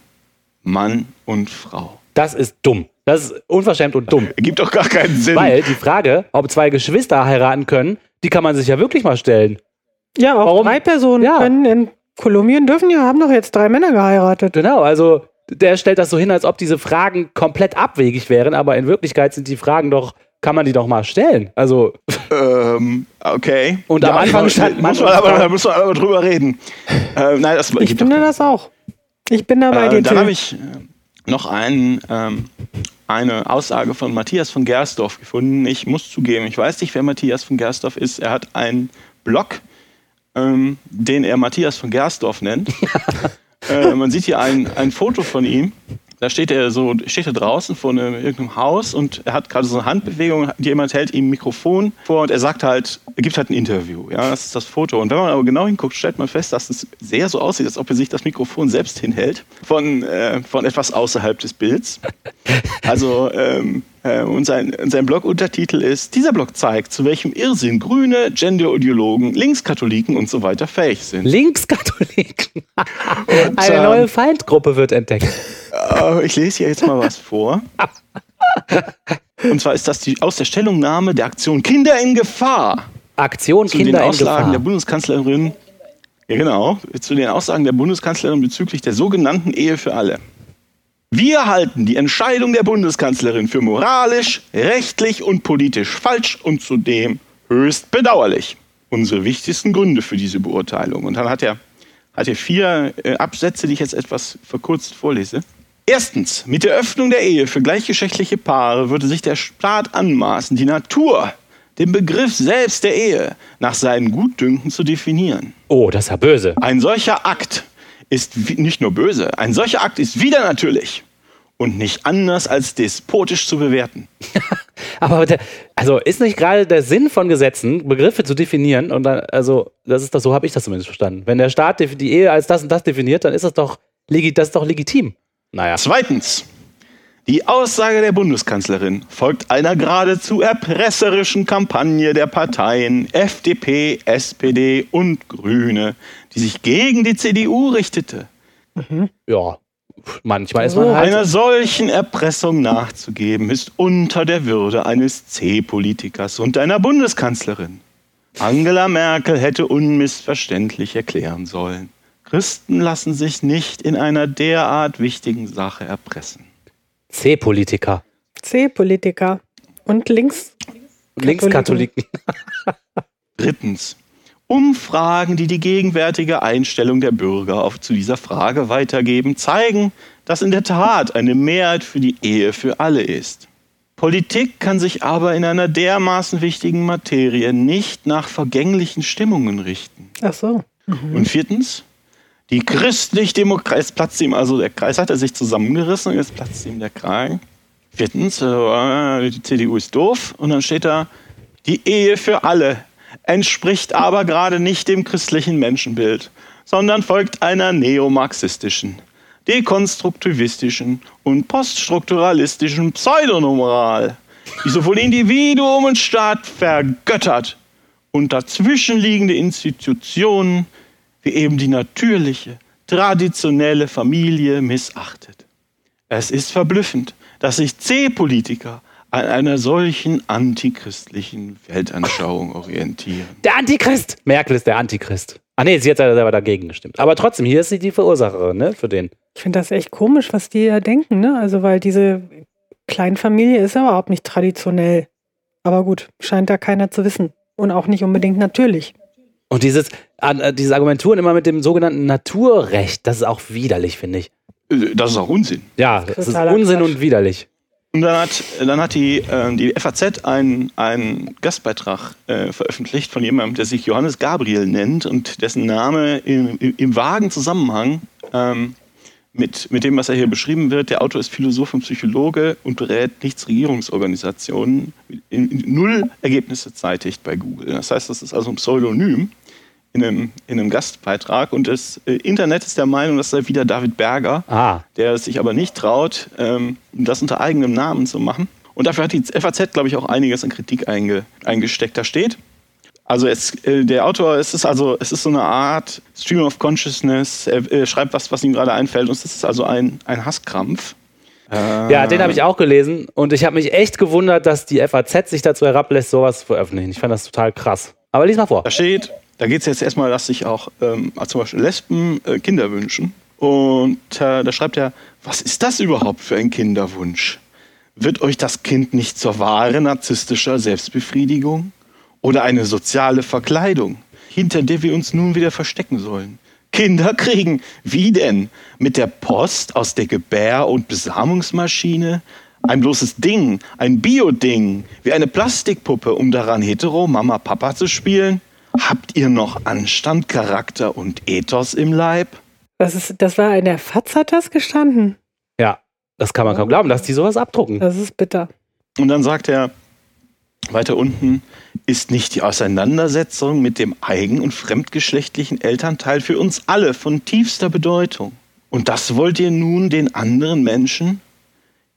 Mann und Frau. Das ist dumm. Das ist unverschämt und dumm. Gibt doch gar keinen Sinn. Weil die Frage, ob zwei Geschwister heiraten können, die kann man sich ja wirklich mal stellen. Ja, auch Warum? drei Personen ja. können in Kolumbien dürfen ja, haben doch jetzt drei Männer geheiratet. Genau, also der stellt das so hin, als ob diese Fragen komplett abwegig wären, aber in Wirklichkeit sind die Fragen doch, kann man die doch mal stellen. Also. Ähm, okay. Und ja, am Anfang stand man. Muss man aber, da muss man aber drüber reden. Äh, nein, das, ich finde das auch. Ich bin dabei. Äh, dann habe ich äh, noch einen, ähm, eine Aussage von Matthias von Gersdorf gefunden. Ich muss zugeben, ich weiß nicht, wer Matthias von Gersdorf ist. Er hat einen Blog, ähm, den er Matthias von Gersdorf nennt. [laughs] äh, man sieht hier ein, ein Foto von ihm. Da steht er so, steht er draußen vor einem, irgendeinem Haus und er hat gerade so eine Handbewegung, jemand hält ihm ein Mikrofon vor und er sagt halt, gibt halt ein Interview. Ja, das ist das Foto. Und wenn man aber genau hinguckt, stellt man fest, dass es sehr so aussieht, als ob er sich das Mikrofon selbst hinhält, von, äh, von etwas außerhalb des Bilds. [laughs] Also, ähm, äh, und sein, sein Blog-Untertitel ist, dieser Blog zeigt, zu welchem Irrsinn Grüne, Gender-Ideologen, Linkskatholiken und so weiter fähig sind. Linkskatholiken? Eine ähm, neue Feindgruppe wird entdeckt. Äh, ich lese hier jetzt mal was vor. [laughs] Und zwar ist das die, aus der Stellungnahme der Aktion Kinder in Gefahr. Aktion zu Kinder den Aussagen in Gefahr. der Bundeskanzlerin. Ja, genau. Zu den Aussagen der Bundeskanzlerin bezüglich der sogenannten Ehe für alle. Wir halten die Entscheidung der Bundeskanzlerin für moralisch, rechtlich und politisch falsch und zudem höchst bedauerlich. unsere wichtigsten Gründe für diese Beurteilung. Und dann hat er, hat er vier äh, Absätze, die ich jetzt etwas verkürzt vorlese. Erstens, mit der Öffnung der Ehe für gleichgeschlechtliche Paare würde sich der Staat anmaßen, die Natur, den Begriff selbst der Ehe, nach seinen Gutdünken zu definieren. Oh, das ist ja böse. Ein solcher Akt ist nicht nur böse, ein solcher Akt ist wieder natürlich und nicht anders als despotisch zu bewerten. [laughs] Aber der, also ist nicht gerade der Sinn von Gesetzen, Begriffe zu definieren und dann, also, das ist doch, so habe ich das zumindest verstanden. Wenn der Staat die Ehe als das und das definiert, dann ist das doch, das ist doch legitim. Naja. Zweitens, die Aussage der Bundeskanzlerin folgt einer geradezu erpresserischen Kampagne der Parteien FDP, SPD und Grüne, die sich gegen die CDU richtete. Ja. Manchmal ist man halt. Einer solchen Erpressung nachzugeben, ist unter der Würde eines C-Politikers und einer Bundeskanzlerin. Angela Merkel hätte unmissverständlich erklären sollen. Christen lassen sich nicht in einer derart wichtigen Sache erpressen. C-Politiker. C-Politiker. Und links. Linkskatholiken. Drittens. Umfragen, die die gegenwärtige Einstellung der Bürger auf zu dieser Frage weitergeben, zeigen, dass in der Tat eine Mehrheit für die Ehe für alle ist. Politik kann sich aber in einer dermaßen wichtigen Materie nicht nach vergänglichen Stimmungen richten. Ach so. Und viertens, die christlich-demokratie, jetzt platzt ihm also der Kreis, hat er sich zusammengerissen und jetzt platzt ihm der Kragen. Viertens, äh, die CDU ist doof und dann steht da, die Ehe für alle entspricht aber gerade nicht dem christlichen Menschenbild, sondern folgt einer neomarxistischen, dekonstruktivistischen und poststrukturalistischen Pseudomoral, die sowohl Individuum und Staat vergöttert und dazwischenliegende Institutionen wie eben die natürliche, traditionelle Familie missachtet. Es ist verblüffend, dass sich C-Politiker an einer solchen antichristlichen Weltanschauung orientieren. Der Antichrist! Merkel ist der Antichrist. Ah nee, sie hat selber dagegen gestimmt. Aber trotzdem, hier ist sie die Verursacherin, ne, für den. Ich finde das echt komisch, was die ja denken, ne? Also, weil diese Kleinfamilie ist ja überhaupt nicht traditionell. Aber gut, scheint da keiner zu wissen. Und auch nicht unbedingt natürlich. Und dieses, an- äh, diese Argumenturen immer mit dem sogenannten Naturrecht, das ist auch widerlich, finde ich. Das ist auch Unsinn. Ja, das ist Unsinn Quatsch. und widerlich. Und dann hat, dann hat die, äh, die FAZ einen, einen Gastbeitrag äh, veröffentlicht von jemandem, der sich Johannes Gabriel nennt und dessen Name im, im, im vagen Zusammenhang ähm, mit, mit dem, was er hier beschrieben wird. Der Autor ist Philosoph und Psychologe und berät Nichtregierungsorganisationen. In, in null Ergebnisse zeitigt bei Google. Das heißt, das ist also ein Pseudonym in einem, in einem Gastbeitrag. Und das äh, Internet ist der Meinung, das sei wieder David Berger Ah, der es sich aber nicht traut, ähm, das unter eigenem Namen zu machen. Und dafür hat die FAZ, glaube ich, auch einiges an Kritik einge eingesteckt. Da steht, also es, äh, der Autor, es ist also, es ist so eine Art Stream of Consciousness. Er äh, schreibt was, was ihm gerade einfällt. Und es ist also ein, ein Hasskrampf. ja, den habe ich auch gelesen und ich habe mich echt gewundert, dass die FAZ sich dazu herablässt, sowas zu veröffentlichen. Ich fand das total krass. Aber lies mal vor. Da steht, da geht es jetzt erstmal, dass sich auch ähm, zum Beispiel Lesben äh, Kinder wünschen. Und äh, da schreibt er, was ist das überhaupt für ein Kinderwunsch? Wird euch das Kind nicht zur Ware narzisstischer Selbstbefriedigung? Oder eine soziale Verkleidung, hinter der wir uns nun wieder verstecken sollen? Kinder kriegen, wie denn? Mit der Post aus der Gebär- und Besamungsmaschine? Ein bloßes Ding, ein Bio-Ding, wie eine Plastikpuppe, um daran hetero Mama Papa zu spielen? Habt ihr noch Anstand, Charakter und Ethos im Leib? Das, ist, das war in der FAZ hat das gestanden. Ja, das kann man kaum glauben, dass die sowas abdrucken. Das ist bitter. Und dann sagt er weiter unten, ist nicht die Auseinandersetzung mit dem eigen- und fremdgeschlechtlichen Elternteil für uns alle von tiefster Bedeutung. Und das wollt ihr nun den anderen Menschen,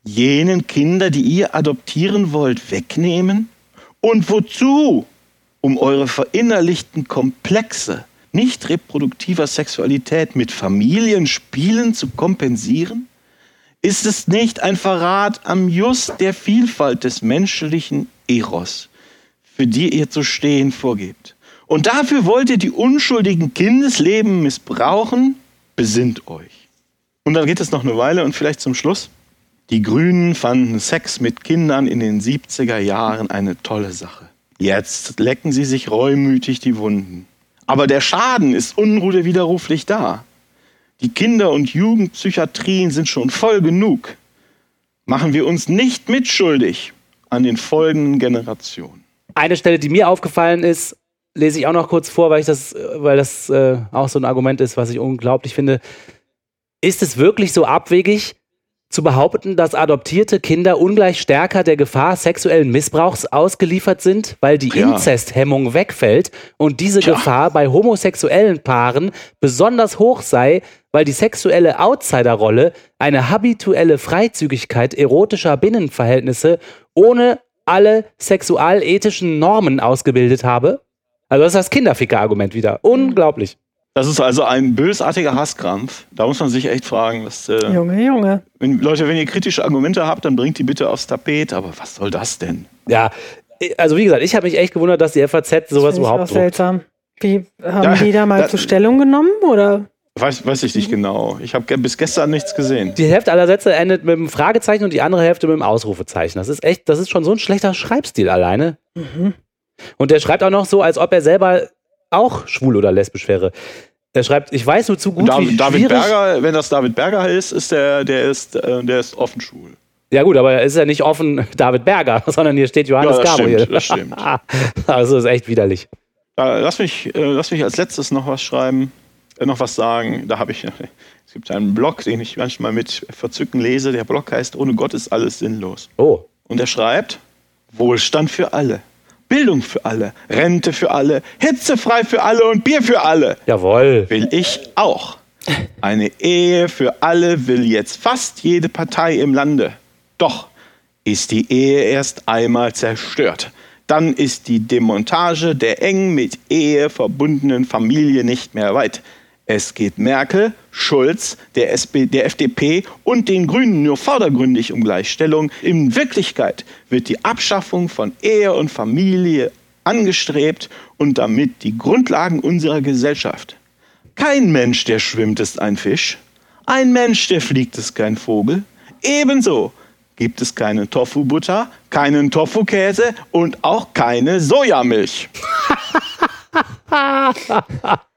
jenen Kinder, die ihr adoptieren wollt, wegnehmen? Und wozu? Um eure verinnerlichten Komplexe nicht reproduktiver Sexualität mit Familienspielen zu kompensieren? Ist es nicht ein Verrat am Just der Vielfalt des menschlichen Eros, für die ihr zu stehen vorgebt? Und dafür wollt ihr die unschuldigen Kindesleben missbrauchen? Besinnt euch. Und dann geht es noch eine Weile und vielleicht zum Schluss. Die Grünen fanden Sex mit Kindern in den 70er Jahren eine tolle Sache. Jetzt lecken sie sich reumütig die Wunden. Aber der Schaden ist unwiderruflich da. Die Kinder- und Jugendpsychiatrien sind schon voll genug. Machen wir uns nicht mitschuldig an den folgenden Generationen. Eine Stelle, die mir aufgefallen ist, lese ich auch noch kurz vor, weil das, weil das äh, auch so ein Argument ist, was ich unglaublich finde. Ist es wirklich so abwegig zu behaupten, dass adoptierte Kinder ungleich stärker der Gefahr sexuellen Missbrauchs ausgeliefert sind, weil die Ja. Inzesthemmung wegfällt und diese Tja. Gefahr bei homosexuellen Paaren besonders hoch sei, weil die sexuelle Outsiderrolle eine habituelle Freizügigkeit erotischer Binnenverhältnisse ohne alle sexualethischen Normen ausgebildet habe? Also das ist das Kinderficker-Argument wieder. Unglaublich. Das ist also ein bösartiger Hasskrampf. Da muss man sich echt fragen, dass, äh, Junge, Junge. wenn, Leute, wenn ihr kritische Argumente habt, dann bringt die bitte aufs Tapet. Aber was soll das denn? Ja, also wie gesagt, ich habe mich echt gewundert, dass die FAZ sowas auch überhaupt druckt. seltsam. Wie, haben Ja, die da mal da- zur Stellung genommen? Oder? Weiß, weiß ich nicht genau. Ich habe bis gestern nichts gesehen. Die Hälfte aller Sätze endet mit einem Fragezeichen und die andere Hälfte mit einem Ausrufezeichen. Das ist echt, das ist schon so ein schlechter Schreibstil alleine. Und der schreibt auch noch so, als ob er selber auch schwul oder lesbisch wäre. Er schreibt, ich weiß nur zu gut, wie David, David schwierig... Berger, wenn das David Berger ist, ist der, der ist, äh, der ist offen schwul. Ja gut, aber er ist ja nicht offen [laughs] David Berger, [laughs] sondern hier steht Johannes Ja, das Gabriel. stimmt, das stimmt. [laughs] also ist echt widerlich. Äh, lass, mich, äh, lass mich als letztes noch was schreiben, noch was sagen. Da habe ich, es gibt einen Blog, den ich manchmal mit Verzücken lese. Der Blog heißt Ohne Gott ist alles sinnlos. Oh, Und er schreibt, Wohlstand für alle, Bildung für alle, Rente für alle, hitzefrei für alle und Bier für alle. jawohl. Will ich auch. Eine Ehe für alle will jetzt fast jede Partei im Lande. Doch ist die Ehe erst einmal zerstört. Dann ist die Demontage der eng mit Ehe verbundenen Familie nicht mehr weit. Es geht Merkel, Schulz, der, SP, der FDP und den Grünen nur vordergründig um Gleichstellung. In Wirklichkeit wird die Abschaffung von Ehe und Familie angestrebt und damit die Grundlagen unserer Gesellschaft. Kein Mensch, der schwimmt, ist ein Fisch. Ein Mensch, der fliegt, ist kein Vogel. Ebenso gibt es keine Tofu-Butter, keinen Tofu-Käse und auch keine Sojamilch. [laughs]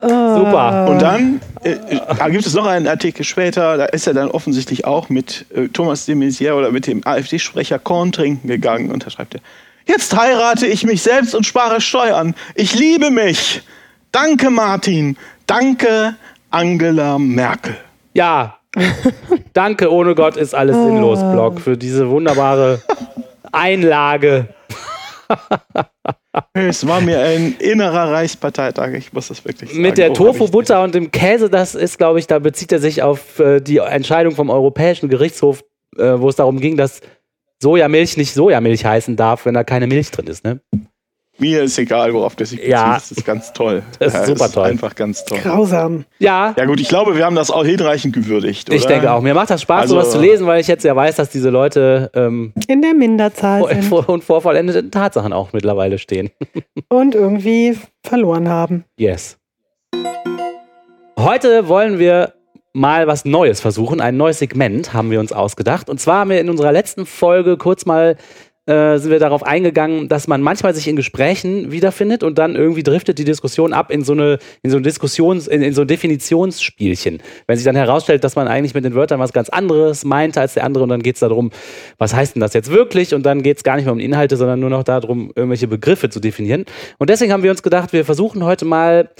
Super. Und dann äh, da gibt es noch einen Artikel später, da ist er dann offensichtlich auch mit äh, Thomas de Maizière oder mit dem AfD-Sprecher Korn trinken gegangen und da schreibt er, jetzt heirate ich mich selbst und spare Steuern. Ich liebe mich. Danke Martin. Danke Angela Merkel. Ja, [laughs] danke, ohne Gott ist alles sinnlos, Blog, für diese wunderbare Einlage. [laughs] Es war mir ein innerer Reichsparteitag, ich muss das wirklich sagen. Mit der Oh, Tofu-Butter und dem Käse, das ist, glaube ich, da bezieht er sich auf äh, die Entscheidung vom Europäischen Gerichtshof, äh, wo es darum ging, dass Sojamilch nicht Sojamilch heißen darf, wenn da keine Milch drin ist. Ne? Mir ist egal, worauf der sich bezieht. Ja. Das ist ganz toll. [laughs] Das ist super toll. Einfach ganz toll. Grausam. Ja, Ja gut, ich glaube, wir haben das auch hinreichend gewürdigt, oder? ich denke auch. Mir macht das Spaß, Also- sowas zu lesen, weil ich jetzt ja weiß, dass diese Leute ähm, In der Minderzahl vor, sind vor, und vor vollendeten Tatsachen auch mittlerweile stehen. [laughs] und irgendwie verloren haben. Yes. Heute wollen wir mal was Neues versuchen. Ein neues Segment haben wir uns ausgedacht. Und zwar haben wir in unserer letzten Folge kurz mal äh, sind wir darauf eingegangen, dass man manchmal sich in Gesprächen wiederfindet und dann irgendwie driftet die Diskussion ab in so eine in so ein Diskussions in, in so ein Definitionsspielchen. Wenn sich dann herausstellt, dass man eigentlich mit den Wörtern was ganz anderes meinte als der andere und dann geht es darum, was heißt denn das jetzt wirklich? Und dann geht es gar nicht mehr um Inhalte, sondern nur noch darum, irgendwelche Begriffe zu definieren. Und deswegen haben wir uns gedacht, wir versuchen heute mal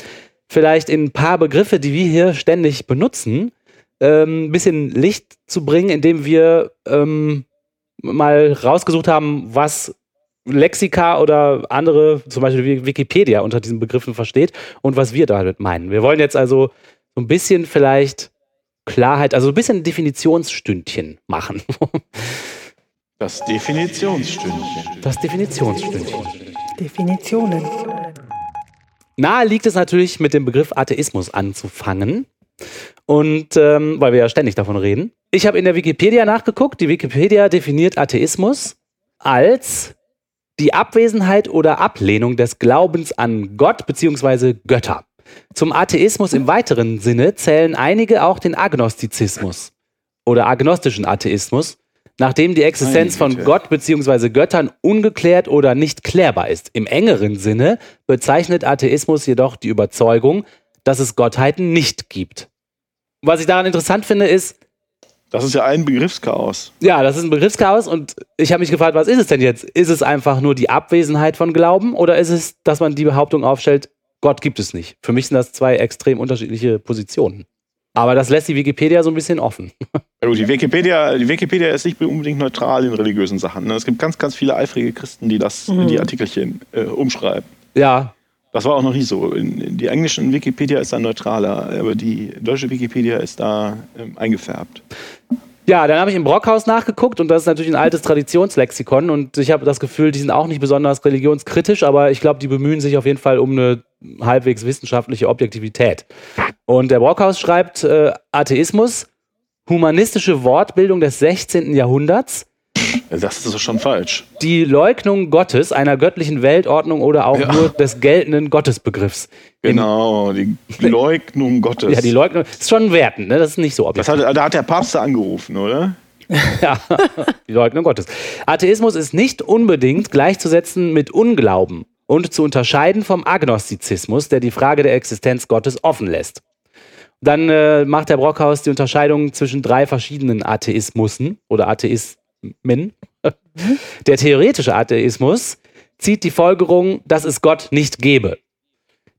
vielleicht in ein paar Begriffe, die wir hier ständig benutzen, ähm, ein bisschen Licht zu bringen, indem wir ähm, mal rausgesucht haben, was Lexika oder andere, zum Beispiel Wikipedia unter diesen Begriffen versteht und was wir damit meinen. Wir wollen jetzt also so ein bisschen vielleicht Klarheit, also ein bisschen Definitionsstündchen machen. [laughs] Das Definitionsstündchen. Das Definitionsstündchen. Definitionen. Nahe liegt es natürlich, mit dem Begriff Atheismus anzufangen. Und ähm, weil wir ja ständig davon reden. Ich habe in der Wikipedia nachgeguckt. Die Wikipedia definiert Atheismus als die Abwesenheit oder Ablehnung des Glaubens an Gott bzw. Götter. Zum Atheismus im weiteren Sinne zählen einige auch den Agnostizismus oder agnostischen Atheismus, nachdem die Existenz von. Gott bzw. Göttern ungeklärt oder nicht klärbar ist. Im engeren Sinne bezeichnet Atheismus jedoch die Überzeugung, dass es Gottheiten nicht gibt. Was ich daran interessant finde, ist, Das ist ja ein Begriffschaos. ja, das ist ein Begriffschaos und ich habe mich gefragt, was ist es denn jetzt? Ist es einfach nur die Abwesenheit von Glauben oder ist es, dass man die Behauptung aufstellt, Gott gibt es nicht? Für mich sind das zwei extrem unterschiedliche Positionen. Aber das lässt die Wikipedia so ein bisschen offen. [laughs] Ja gut, die Wikipedia, die Wikipedia ist nicht unbedingt neutral in religiösen Sachen. ne? Es gibt ganz, ganz viele eifrige Christen, die das in die Artikelchen äh, umschreiben. Ja, Das war auch noch nicht so. Die englischen Wikipedia ist da neutraler, aber die deutsche Wikipedia ist da ähm, eingefärbt. Ja, dann habe ich im Brockhaus nachgeguckt und das ist natürlich ein altes Traditionslexikon und ich habe das Gefühl, die sind auch nicht besonders religionskritisch, aber ich glaube, die bemühen sich auf jeden Fall um eine halbwegs wissenschaftliche Objektivität. Und der Brockhaus schreibt äh, Atheismus, humanistische Wortbildung des 16. Jahrhunderts, Das ist doch schon falsch. die Leugnung Gottes, einer göttlichen Weltordnung oder auch Ja. nur des geltenden Gottesbegriffs. Genau, die Leugnung Gottes. Ja, die Leugnung ist schon wertend, ne? das ist nicht so das objektiv. hat, da hat der Papst angerufen, oder? [laughs] Ja, die Leugnung Gottes. Atheismus ist nicht unbedingt gleichzusetzen mit Unglauben und zu unterscheiden vom Agnostizismus, der die Frage der Existenz Gottes offen lässt. Dann äh, macht der Brockhaus die Unterscheidung zwischen drei verschiedenen Atheismussen oder Atheismen. [laughs] Der theoretische Atheismus zieht die Folgerung, dass es Gott nicht gebe.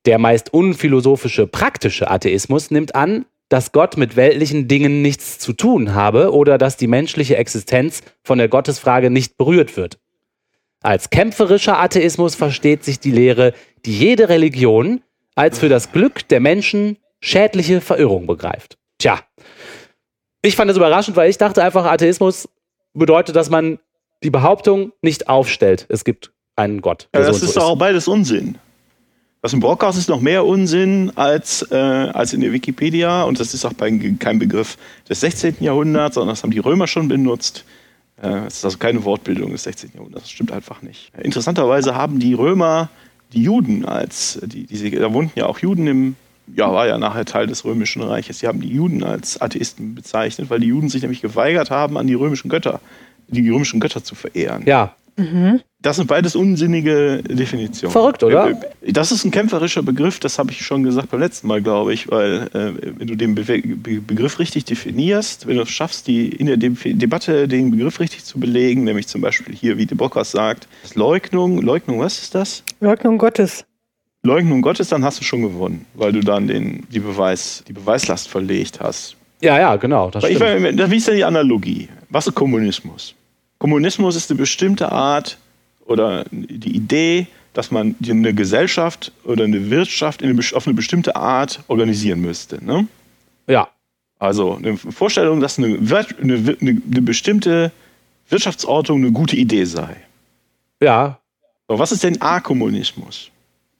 Der meist unphilosophische praktische Atheismus nimmt an, dass Gott mit weltlichen Dingen nichts zu tun habe oder dass die menschliche Existenz von der Gottesfrage nicht berührt wird. Als kämpferischer Atheismus versteht sich die Lehre, die jede Religion als für das Glück der Menschen schädliche Verirrung begreift. Tja, ich fand das überraschend, weil ich dachte einfach, Atheismus bedeutet, dass man die Behauptung nicht aufstellt. Es gibt einen Gott. Ja, das so ist doch auch beides Unsinn. Was im Brockhaus ist noch mehr Unsinn als, äh, als in der Wikipedia und das ist auch bei, kein Begriff des 16. Jahrhunderts, sondern das haben die Römer schon benutzt. Äh, Es ist also keine Wortbildung des 16. Jahrhunderts, das stimmt einfach nicht. Interessanterweise haben die Römer die Juden als, die, diese, da wohnten ja auch Juden im, ja, war ja nachher Teil des Römischen Reiches, die haben die Juden als Atheisten bezeichnet, weil die Juden sich nämlich geweigert haben, an die römischen Götter, die römischen Götter zu verehren. Ja, Das sind beides unsinnige Definitionen. Verrückt, oder? Das ist ein kämpferischer Begriff, das habe ich schon gesagt beim letzten Mal, glaube ich, weil äh, wenn du den Be Be Begriff richtig definierst, wenn du es schaffst, die, in der De Debatte den Begriff richtig zu belegen, nämlich zum Beispiel hier, wie de Bockhaus sagt, Leugnung, Leugnung, was ist das? Leugnung Gottes. Leugnung Gottes, dann hast du schon gewonnen, weil du dann den, die, Beweis, die Beweislast verlegt hast. ja, ja, genau. Das Weil ich, meine, wie ist denn die Analogie? Was ist Kommunismus? Kommunismus ist eine bestimmte Art oder die Idee, dass man eine Gesellschaft oder eine Wirtschaft in eine, auf eine bestimmte Art organisieren müsste. Ne? Ja, Also eine Vorstellung, dass eine, eine, eine bestimmte Wirtschaftsordnung eine gute Idee sei. ja. So, was ist denn A-Kommunismus?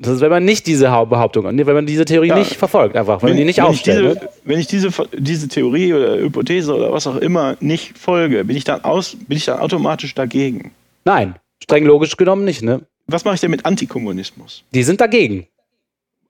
Das ist, wenn man nicht diese Hau- Behauptung, wenn man diese Theorie Ja. nicht verfolgt, einfach, wenn, man die nicht wenn aufstellt. Ich ne? diese, wenn ich diese, diese Theorie oder Hypothese oder was auch immer nicht folge, bin ich dann, aus, bin ich dann automatisch dagegen. Nein, streng logisch genommen nicht, ne? Was mache ich denn mit Antikommunismus? Die sind dagegen.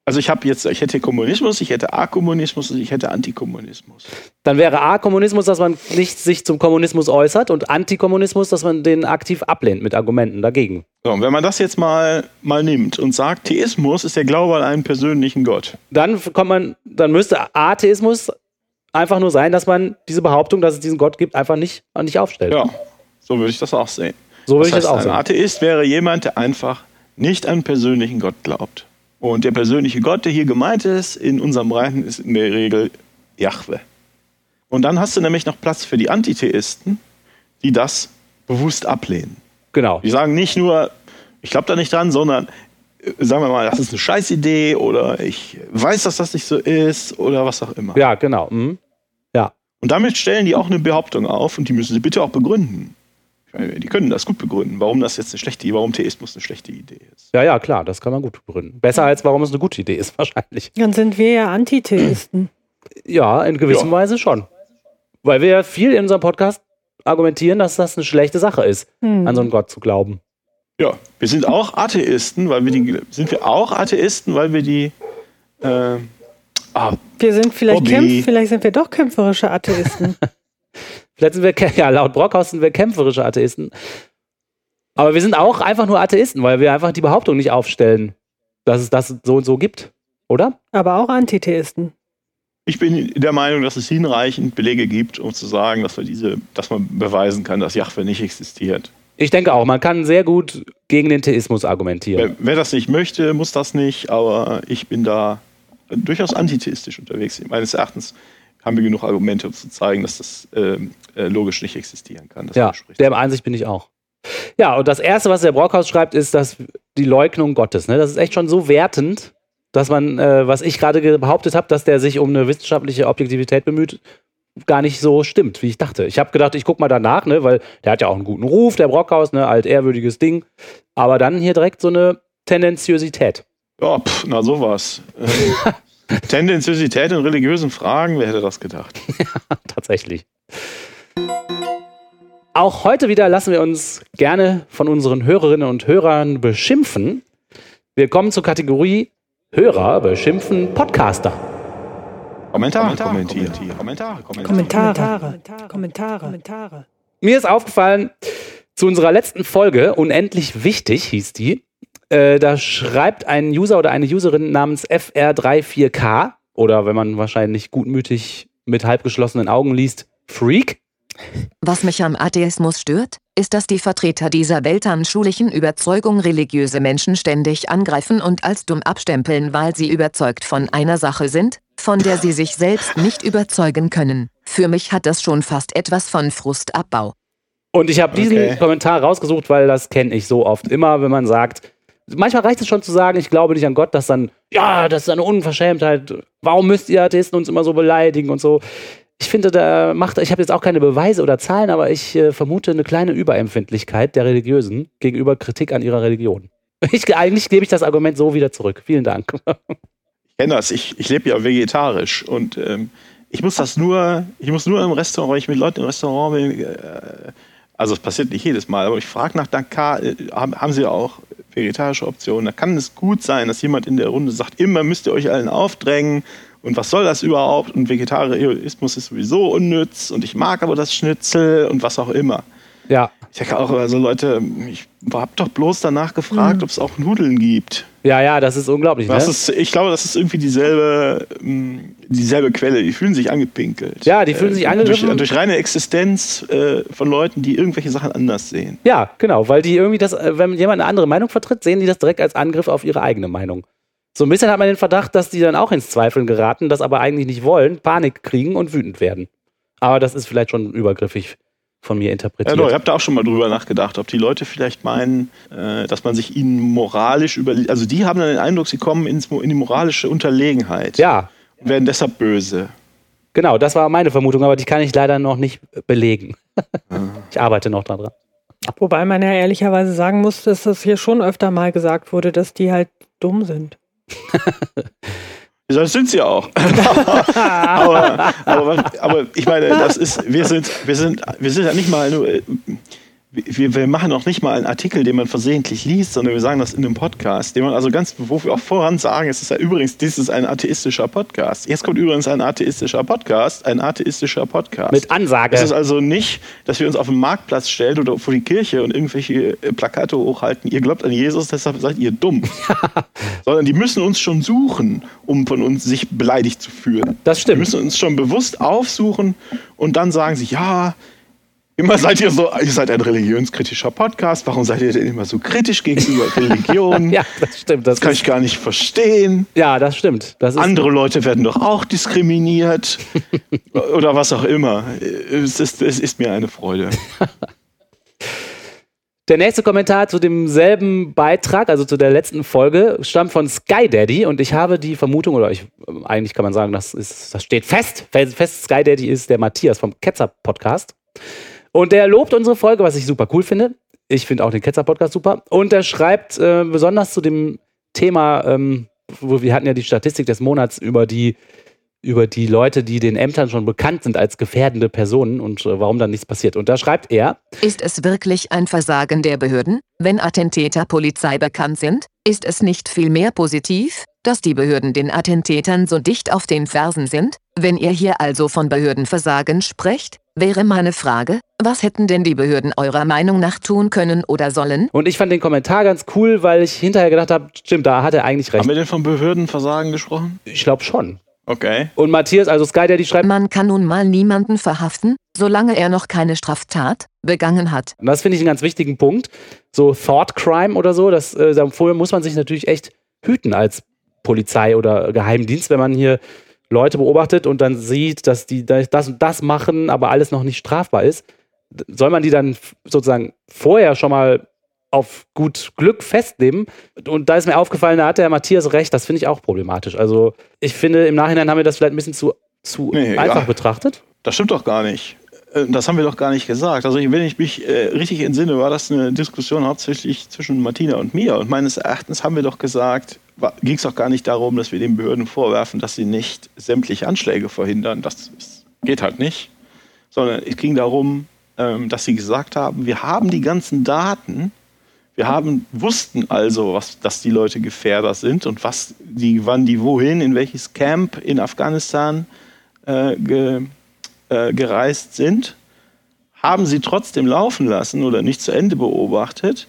Also ich habe jetzt, ich hätte Kommunismus, ich hätte A-Kommunismus und ich hätte Antikommunismus. Dann wäre A Kommunismus, dass man nicht sich zum Kommunismus äußert und Antikommunismus, dass man den aktiv ablehnt mit Argumenten dagegen. So, und wenn man das jetzt mal, mal nimmt und sagt, Theismus ist der Glaube an einen persönlichen Gott. Dann kommt man, dann müsste Atheismus einfach nur sein, dass man diese Behauptung, dass es diesen Gott gibt, einfach nicht, nicht aufstellt. Ja, so würde ich das auch sehen. So würde ich heißt, das auch ein sagen. Atheist wäre jemand, der einfach nicht an einen persönlichen Gott glaubt. Und der persönliche Gott, der hier gemeint ist, in unserem Breiten, ist in der Regel Jahwe. Und dann hast du nämlich noch Platz für die Antitheisten, die das bewusst ablehnen. Genau. Die sagen nicht nur, ich glaube da nicht dran, sondern äh, sagen wir mal, das ist eine Scheißidee oder ich weiß, dass das nicht so ist oder was auch immer. Ja, genau. Mhm. Ja. Und damit stellen die auch eine Behauptung auf und die müssen sie bitte auch begründen. Die können das gut begründen, warum das jetzt eine schlechte, warum Theismus eine schlechte Idee ist. ja, ja, klar, das kann man gut begründen. Besser als warum es eine gute Idee ist, [laughs] wahrscheinlich. Dann sind wir ja Antitheisten. Ja, in gewisser Ja. Weise schon. Weil wir ja viel in unserem Podcast argumentieren, dass das eine schlechte Sache ist, Hm. an so einen Gott zu glauben. Ja, wir sind auch Atheisten, weil wir die sind wir auch Atheisten, weil wir die äh, ah, Wir sind vielleicht, kämpf, vielleicht sind wir doch kämpferische Atheisten. [laughs] Vielleicht sind wir, ja, laut Brockhaus sind wir kämpferische Atheisten. Aber wir sind auch einfach nur Atheisten, weil wir einfach die Behauptung nicht aufstellen, dass es das so und so gibt. Oder? Aber auch Antitheisten. Ich bin der Meinung, dass es hinreichend Belege gibt, um zu sagen, dass, wir diese, dass man beweisen kann, dass Jahwe nicht existiert. Ich denke auch, man kann sehr gut gegen den Theismus argumentieren. Wer, wer das nicht möchte, muss das nicht, aber ich bin da durchaus antitheistisch unterwegs. Meines Erachtens haben wir genug Argumente, um zu zeigen, dass das ähm, äh, logisch nicht existieren kann. Das Ja, der Ansicht bin ich auch. Ja, und das Erste, was der Brockhaus schreibt, ist, dass die Leugnung Gottes. Ne? Das ist echt schon so wertend, dass man, äh, was ich gerade ge- behauptet habe, dass der sich um eine wissenschaftliche Objektivität bemüht, gar nicht so stimmt, wie ich dachte. Ich habe gedacht, ich guck mal danach, ne, weil der hat ja auch einen guten Ruf, der Brockhaus, ne, altehrwürdiges Ding. Aber dann hier direkt so eine Tendenziosität. Ja, pff, na sowas. [laughs] [laughs] Tendenziosität in religiösen Fragen, wer hätte das gedacht? [laughs] Tatsächlich. Auch heute wieder lassen wir uns gerne von unseren Hörerinnen und Hörern beschimpfen. Wir kommen zur Kategorie Hörer beschimpfen Podcaster. Kommentare, kommentieren. Kommentare, kommentieren. Kommentare. Kommentare. Kommentare. Mir ist aufgefallen, zu unserer letzten Folge, unendlich wichtig hieß die, äh, da schreibt ein User oder eine Userin namens FR34K oder wenn man wahrscheinlich gutmütig mit halbgeschlossenen Augen liest, Freak. Was mich am Atheismus stört, ist, dass die Vertreter dieser weltanschaulichen Überzeugung religiöse Menschen ständig angreifen und als dumm abstempeln, weil sie überzeugt von einer Sache sind, von der sie sich selbst nicht überzeugen können. Für mich hat das schon fast etwas von Frustabbau. Und ich habe diesen Okay. Kommentar rausgesucht, weil das kenne ich so oft. Immer, wenn man sagt, manchmal reicht es schon zu sagen, ich glaube nicht an Gott, dass dann, ja, das ist eine Unverschämtheit. Warum müsst ihr Atheisten uns immer so beleidigen und so? Ich finde, da macht, ich habe jetzt auch keine Beweise oder Zahlen, aber ich äh, vermute eine kleine Überempfindlichkeit der Religiösen gegenüber Kritik an ihrer Religion. [laughs] Ich, eigentlich gebe ich das Argument so wieder zurück. Vielen Dank. [laughs] Ich kenne das. Ich, ich lebe ja vegetarisch und ähm, ich muss das nur, ich muss nur im Restaurant, ich mit Leuten im Restaurant bin, äh, also es passiert nicht jedes Mal, aber ich frage nach Dakar, äh, haben, haben sie auch vegetarische Optionen? Da kann es gut sein, dass jemand in der Runde sagt, immer müsst ihr euch allen aufdrängen und was soll das überhaupt? Und Vegetarismus ist sowieso unnütz und ich mag aber das Schnitzel und was auch immer. Ja, Ich denke auch, also Leute, ich hab doch bloß danach gefragt, ob es auch Nudeln gibt. ja, ja, das ist unglaublich. Das ne? ist, ich glaube, das ist irgendwie dieselbe, mh, dieselbe Quelle. Die fühlen sich angepinkelt. Ja, die fühlen sich angegriffen. Durch, durch reine Existenz äh, von Leuten, die irgendwelche Sachen anders sehen. Ja, genau, weil die irgendwie das, äh, wenn jemand eine andere Meinung vertritt, sehen die das direkt als Angriff auf ihre eigene Meinung. So ein bisschen hat man den Verdacht, dass die dann auch ins Zweifeln geraten, das aber eigentlich nicht wollen, Panik kriegen und wütend werden. Aber das ist vielleicht schon übergriffig von mir Ja, interpretiert. doch, ich habe da auch schon mal drüber nachgedacht, ob die Leute vielleicht meinen, äh, dass man sich ihnen moralisch über. Also, die haben dann den Eindruck, sie kommen ins, in die moralische Unterlegenheit ja, und werden deshalb böse. genau, das war meine Vermutung, aber die kann ich leider noch nicht belegen. [laughs] ich arbeite noch daran. Wobei man ja ehrlicherweise sagen muss, dass das hier schon öfter mal gesagt wurde, dass die halt dumm sind. [laughs] Das sind sie auch. [laughs] aber, aber, aber ich meine, das ist, wir sind, wir sind, wir sind ja nicht mal nur, äh, wir, wir machen auch nicht mal einen Artikel, den man versehentlich liest, sondern wir sagen das in einem Podcast, den man also ganz, wo wir auch voran sagen, es ist ja übrigens, dies ist ein atheistischer Podcast. Jetzt kommt übrigens ein atheistischer Podcast, ein atheistischer Podcast. Mit Ansage. Es ist also nicht, dass wir uns auf den Marktplatz stellen oder vor die Kirche und irgendwelche äh, Plakate hochhalten. Ihr glaubt an Jesus, deshalb seid ihr dumm. [laughs] Sondern die müssen uns schon suchen, um von uns sich beleidigt zu fühlen. Das Die stimmt. müssen uns schon bewusst aufsuchen und dann sagen sie, ja, immer seid ihr so, ihr seid ein religionskritischer Podcast, warum seid ihr denn immer so kritisch gegenüber [laughs] Religion? Ja, das stimmt. Das Das kann ich gar nicht verstehen. ja, das stimmt. Das Andere Leute werden doch auch diskriminiert [laughs] oder was auch immer. Es ist, es ist mir eine Freude. [laughs] Der nächste Kommentar zu demselben Beitrag, also zu der letzten Folge, stammt von Sky Daddy und ich habe die Vermutung, oder ich, eigentlich kann man sagen, das, ist, das steht fest, fest, fest, Sky Daddy ist der Matthias vom Ketzer Podcast. Und der lobt unsere Folge, was ich super cool finde. Ich finde auch den Ketzer Podcast super. Und er schreibt äh, besonders zu dem Thema, ähm, wo wir hatten ja die Statistik des Monats über die über die Leute, die den Ämtern schon bekannt sind als gefährdende Personen und äh, warum dann nichts passiert. Und da schreibt er, Ist es wirklich ein Versagen der Behörden, wenn Attentäter Polizei bekannt sind? Ist es nicht vielmehr positiv, dass die Behörden den Attentätern so dicht auf den Fersen sind? Wenn ihr hier also von Behördenversagen sprecht, Wäre meine Frage, was hätten denn die Behörden eurer Meinung nach tun können oder sollen? Und ich fand den Kommentar ganz cool, weil ich hinterher gedacht habe, stimmt, da hat er eigentlich recht. Haben wir denn von Behördenversagen gesprochen? Ich glaube schon. Okay. Und Matthias, also Sky Daddy schreibt, Man kann nun mal niemanden verhaften, solange er noch keine Straftat begangen hat. und das finde ich einen ganz wichtigen Punkt, so Thought Crime oder so, das äh, vorher muss man sich natürlich echt hüten als Polizei oder Geheimdienst, wenn man hier Leute beobachtet und dann sieht, dass die das und das machen, aber alles noch nicht strafbar ist. Soll man die dann sozusagen vorher schon mal auf gut Glück festnehmen? Und da ist mir aufgefallen, da hat der Matthias recht, das finde ich auch problematisch. Also ich finde, im Nachhinein haben wir das vielleicht ein bisschen zu, zu Nee, einfach ja. betrachtet. Das stimmt doch gar nicht. Äh, Das haben wir doch gar nicht gesagt. Also wenn ich mich äh, richtig entsinne, war das eine Diskussion hauptsächlich zwischen Martina und mir. Und meines Erachtens haben wir doch gesagt, ging es doch gar nicht darum, dass wir den Behörden vorwerfen, dass sie nicht sämtliche Anschläge verhindern. Das geht halt nicht. Sondern es ging darum, ähm, dass sie gesagt haben, wir haben die ganzen Daten, wir haben, wussten also, was, dass die Leute Gefährder sind und was die, wann die wohin, in welches Camp in Afghanistan äh, ge, äh, gereist sind, haben sie trotzdem laufen lassen oder nicht zu Ende beobachtet.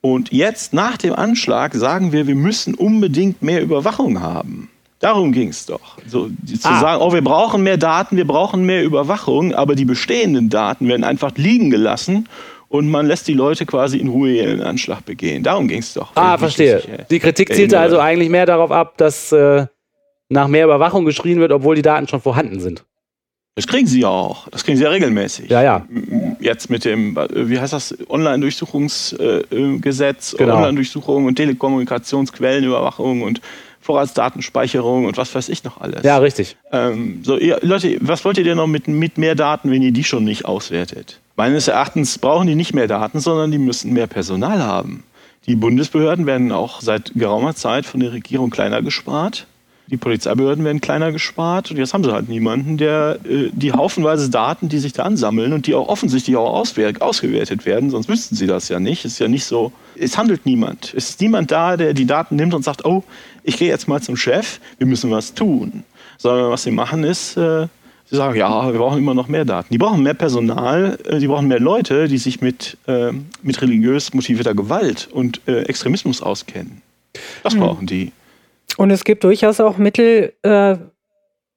Und jetzt nach dem Anschlag sagen wir, wir müssen unbedingt mehr Überwachung haben. Darum ging es doch. So, zu Ah. sagen, oh, wir brauchen mehr Daten, wir brauchen mehr Überwachung, aber die bestehenden Daten werden einfach liegen gelassen und man lässt die Leute quasi in Ruhe ihren Anschlag begehen. Darum ging es doch. Ah, verstehe. äh, Die Kritik zielte also eigentlich mehr darauf ab, dass äh, nach mehr Überwachung geschrien wird, obwohl die Daten schon vorhanden sind. Das kriegen sie ja auch. Das kriegen sie ja regelmäßig. Ja, ja. Jetzt mit dem, wie heißt das, Online-Durchsuchungsgesetz, Genau. Online-Durchsuchung und Telekommunikationsquellenüberwachung und Vorratsdatenspeicherung und was weiß ich noch alles. Ja, richtig. Ähm, so, ihr, Leute, was wollt ihr denn noch mit, mit mehr Daten, wenn ihr die schon nicht auswertet? Meines Erachtens brauchen die nicht mehr Daten, sondern die müssen mehr Personal haben. Die Bundesbehörden werden auch seit geraumer Zeit von der Regierung kleiner gespart. Die Polizeibehörden werden kleiner gespart und jetzt haben sie halt niemanden, der äh, die haufenweise Daten, die sich da ansammeln und die auch offensichtlich auch ausgewertet werden, sonst wüssten sie das ja nicht. Ist ja nicht so. Es handelt niemand. Es ist niemand da, der die Daten nimmt und sagt, oh, ich gehe jetzt mal zum Chef, wir müssen was tun. Sondern was sie machen ist, äh, sie sagen, ja, wir brauchen immer noch mehr Daten. Die brauchen mehr Personal, äh, die brauchen mehr Leute, die sich mit, äh, mit religiös motivierter Gewalt und äh, Extremismus auskennen. Das brauchen die. Und es gibt durchaus auch Mittel, äh,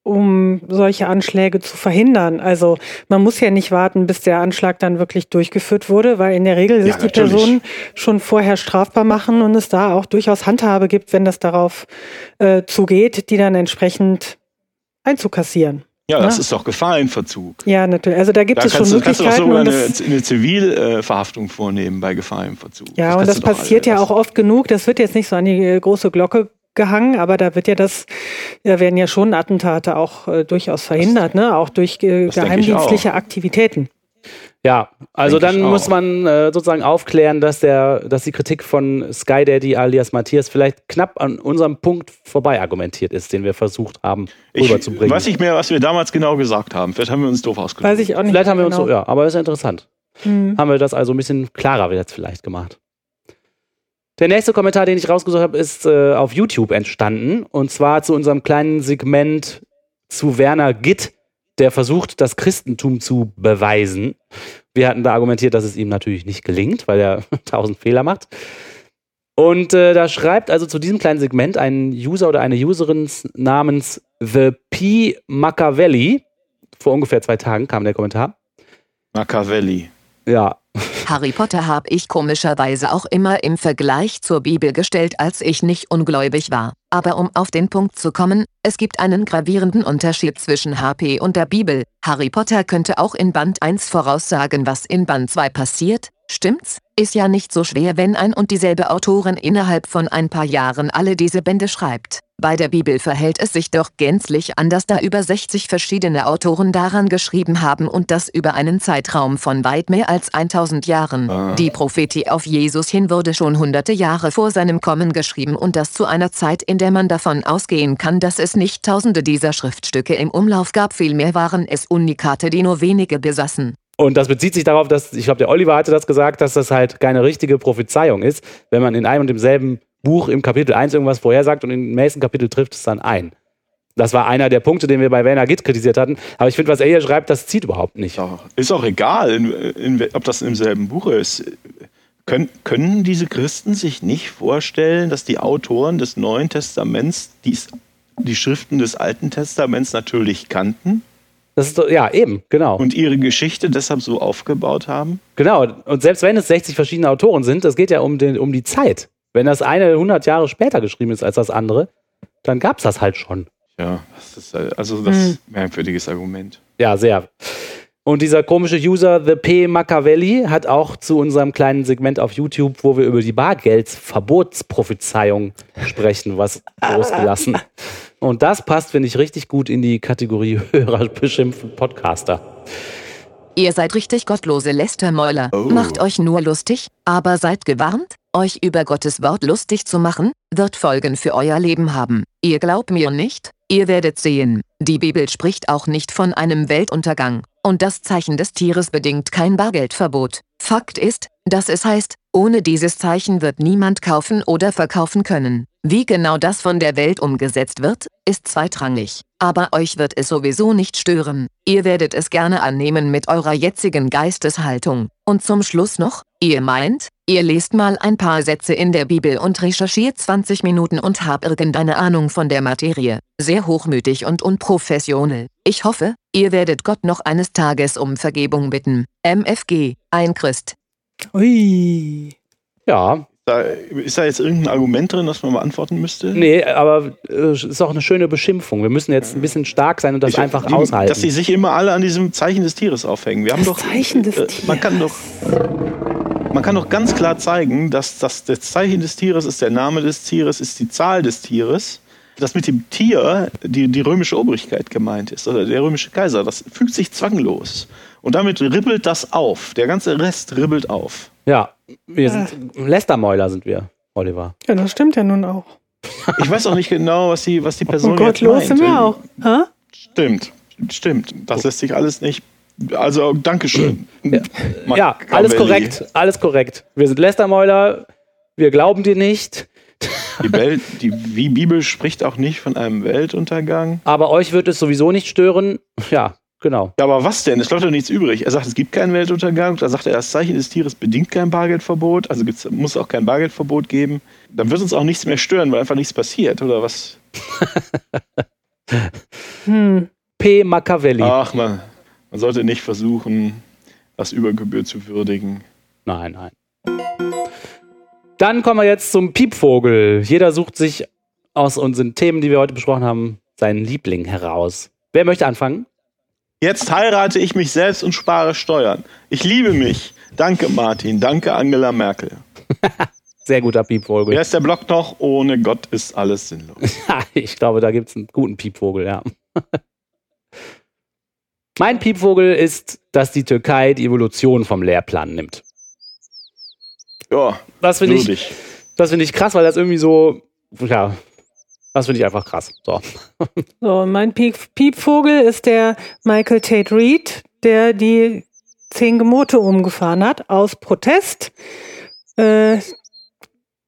um solche Anschläge zu verhindern. Also man muss ja nicht warten, bis der Anschlag dann wirklich durchgeführt wurde, weil in der Regel sich Ja, die. Personen schon vorher strafbar machen und es da auch durchaus Handhabe gibt, wenn das darauf äh, zugeht, die dann entsprechend einzukassieren. Ja, das Ja. ist doch Gefahrenverzug. Ja, natürlich. Also da gibt Da es schon du, kannst du Möglichkeiten. sogar und eine, das, eine Zivilverhaftung vornehmen bei Gefahr im Verzug. ja, und das du doch passiert ja alles. auch oft genug. Das wird jetzt nicht so an die äh, große Glocke gehangen, aber da wird ja das, da werden ja schon Attentate auch äh, durchaus verhindert, ne? Auch durch äh, ich geheimdienstliche Aktivitäten. Ja, also Denke dann ich muss man äh, sozusagen aufklären, dass der, dass die Kritik von Sky Daddy alias Matthias vielleicht knapp an unserem Punkt vorbei argumentiert ist, den wir versucht haben Ich rüberzubringen. weiß nicht mehr, was wir damals genau gesagt haben. Vielleicht haben wir uns doof ausgedrückt. Weiß ich auch nicht. Vielleicht haben wir uns genau. so, ja, aber ist ja interessant. Hm. Haben wir das also ein bisschen klarer jetzt vielleicht gemacht. Der nächste Kommentar, den ich rausgesucht habe, ist äh, auf YouTube entstanden. Und zwar zu unserem kleinen Segment zu Werner Gitt, der versucht, das Christentum zu beweisen. Wir hatten da argumentiert, dass es ihm natürlich nicht gelingt, weil er [laughs] tausend Fehler macht. Und äh, da schreibt also zu diesem kleinen Segment ein User oder eine Userin namens The P. Machiavelli. Vor ungefähr zwei Tagen kam der Kommentar. Machiavelli. Ja, Harry Potter habe ich komischerweise auch immer im Vergleich zur Bibel gestellt, als ich nicht ungläubig war. Aber um auf den Punkt zu kommen, es gibt einen gravierenden Unterschied zwischen HP und der Bibel. Harry Potter könnte auch in Band 1 voraussagen, was in Band 2 passiert. Stimmt's? Ist ja nicht so schwer, wenn ein und dieselbe Autorin innerhalb von ein paar Jahren alle diese Bände schreibt. Bei der Bibel verhält es sich doch gänzlich anders, da über 60 verschiedene Autoren daran geschrieben haben und das über einen Zeitraum von weit mehr als 1000 Jahren. Ah. Die Prophetie auf Jesus hin wurde schon hunderte Jahre vor seinem Kommen geschrieben und das zu einer Zeit, in der man davon ausgehen kann, dass es nicht tausende dieser Schriftstücke im Umlauf gab, vielmehr waren es Unikate, die nur wenige besaßen. Und das bezieht sich darauf, dass, ich glaube, der Oliver hatte das gesagt, dass das halt keine richtige Prophezeiung ist, wenn man in einem und demselben Buch im Kapitel 1 irgendwas vorhersagt und im nächsten Kapitel trifft es dann ein. Das war einer der Punkte, den wir bei Werner Gitt kritisiert hatten. Aber ich finde, was er hier schreibt, das zieht überhaupt nicht. Ist auch, egal, in, in, ob das im selben Buch ist. Können, können diese Christen sich nicht vorstellen, dass die Autoren des Neuen Testaments dies, die Schriften des Alten Testaments natürlich kannten Das ist doch, ja, eben, genau. und ihre Geschichte deshalb so aufgebaut haben? Genau, und selbst wenn es 60 verschiedene Autoren sind, das geht ja um, den, um die Zeit. Wenn das eine 100 Jahre später geschrieben ist als das andere, dann gab es das halt schon. Ja, das ist also das ist ein merkwürdiges Argument. Ja, sehr. Und dieser komische User, The P. Machiavelli, hat auch zu unserem kleinen Segment auf YouTube, wo wir über die Bargeldsverbotsprophezeiung sprechen, was [laughs] losgelassen. Und das passt, finde ich, richtig gut in die Kategorie [laughs] Hörer beschimpfen Podcaster. Ihr seid richtig gottlose Lästermäuler. Macht euch nur lustig, aber seid gewarnt, euch über Gottes Wort lustig zu machen, wird Folgen für euer Leben haben. Ihr glaubt mir nicht? Ihr werdet sehen. Die Bibel spricht auch nicht von einem Weltuntergang. Und das Zeichen des Tieres bedingt kein Bargeldverbot. Fakt ist, dass es heißt, ohne dieses Zeichen wird niemand kaufen oder verkaufen können. Wie genau das von der Welt umgesetzt wird, ist zweitrangig. Aber euch wird es sowieso nicht stören. Ihr werdet es gerne annehmen mit eurer jetzigen Geisteshaltung. Und zum Schluss noch, ihr meint, ihr lest mal ein paar Sätze in der Bibel und recherchiert 20 Minuten und habt irgendeine Ahnung von der Materie. Sehr hochmütig und unprofessionell. Ich hoffe, ihr werdet Gott noch eines Tages um Vergebung bitten. MFG, ein Christ. Ui. Ja, Da, ist da jetzt irgendein Argument drin, das man beantworten müsste? nee, aber äh, ist auch eine schöne Beschimpfung. Wir müssen jetzt ein bisschen stark sein und das Ich- einfach die, aushalten. Dass sie sich immer alle an diesem Zeichen des Tieres aufhängen. Wir haben Das doch, Zeichen des äh, Man kann doch, man kann doch ganz klar zeigen, dass das, das Zeichen des Tieres ist der Name des Tieres, ist die Zahl des Tieres. Dass mit dem Tier die, die römische Obrigkeit gemeint ist oder der römische Kaiser. Das fügt sich zwanglos. Und damit ribbelt das auf. Der ganze Rest ribbelt auf. ja, wir sind Lästermäuler sind wir, Oliver. Ja, das stimmt ja nun auch. Ich weiß auch nicht genau, was die, was die Person Und jetzt gottlos meint. sind wir auch. Ha? Stimmt, stimmt. Das lässt sich alles nicht. Also, Dankeschön. Ja, alles Machiavelli. korrekt, alles korrekt. Wir sind Lästermäuler, wir glauben dir nicht, Die, Welt, die wie Bibel spricht auch nicht von einem Weltuntergang. aber euch wird es sowieso nicht stören. Ja, genau. Ja, aber was denn? Es bleibt doch nichts übrig. Er sagt, es gibt keinen Weltuntergang. Da sagt er, das Zeichen des Tieres bedingt kein Bargeldverbot. Also gibt's, muss auch kein Bargeldverbot geben. Dann wird uns auch nichts mehr stören, weil einfach nichts passiert, oder was? [laughs] Hm. P. Machiavelli. Ach, man, man sollte nicht versuchen, das über Gebühr zu würdigen. Nein, nein. Dann kommen wir jetzt zum Piepvogel. Jeder sucht sich aus unseren Themen, die wir heute besprochen haben, seinen Liebling heraus. Wer möchte anfangen? Jetzt heirate ich mich selbst und spare Steuern. Ich liebe mich. Danke, Martin. Danke, Angela Merkel. [laughs] Sehr guter Wer Piepvogel. ist der Block noch? Ohne Gott ist alles sinnlos. [laughs] ich glaube, da gibt es einen guten Piepvogel, ja. [laughs] mein Piepvogel ist, dass die Türkei die Evolution vom Lehrplan nimmt. Ja, Das finde ich, das finde ich krass, weil das irgendwie so, ja, das finde ich einfach krass. So. [laughs] So, und mein Piep Piepvogel ist der Michael Tate Reed, der die zehn Gebote umgefahren hat aus Protest äh,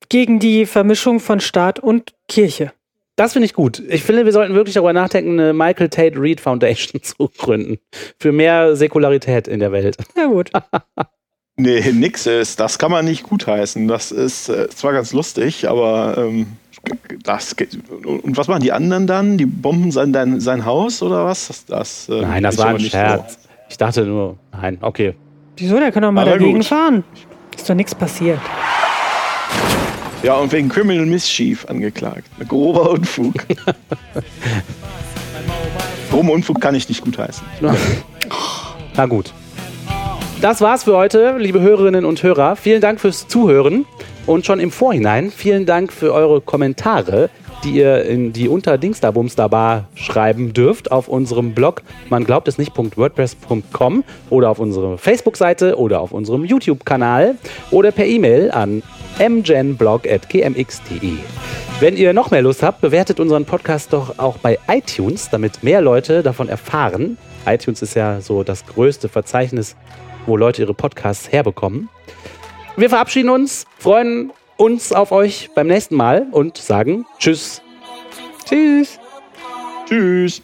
gegen die Vermischung von Staat und Kirche. Das finde ich gut. Ich finde, wir sollten wirklich darüber nachdenken, eine Michael Tate Reed Foundation [laughs] zu gründen. Für mehr Säkularität in der Welt. Ja gut. [laughs] Nee, nix ist. Das kann man nicht gutheißen. Das ist äh, zwar ganz lustig, aber ähm, das geht. Und was machen die anderen dann? Die bomben sein, dein, sein Haus oder was? Das, das, äh, Nein, das ist war ein nicht Scherz. Ich dachte nur, nein, okay. Wieso? Der kann doch mal Aber dagegen gut. fahren. Ist doch nichts passiert. So. Ja, und wegen Criminal Mischief angeklagt. Grober Unfug. [laughs] Grober Unfug kann ich nicht gutheißen. Na gut. Das war's für heute, liebe Hörerinnen und Hörer. Vielen Dank fürs Zuhören und schon im Vorhinein vielen Dank für eure Kommentare, die ihr in die unter schreiben dürft auf unserem Blog man glaubt es nicht.wordpress.com oder auf unserer Facebook-Seite oder auf unserem YouTube-Kanal oder per E-Mail an mgenblog.gmx.de. Wenn ihr noch mehr Lust habt, bewertet unseren Podcast doch auch bei iTunes, damit mehr Leute davon erfahren. iTunes ist ja so das größte Verzeichnis, wo Leute ihre Podcasts herbekommen. Wir verabschieden uns, freuen uns auf euch beim nächsten Mal und sagen Tschüss. Tschüss. Tschüss.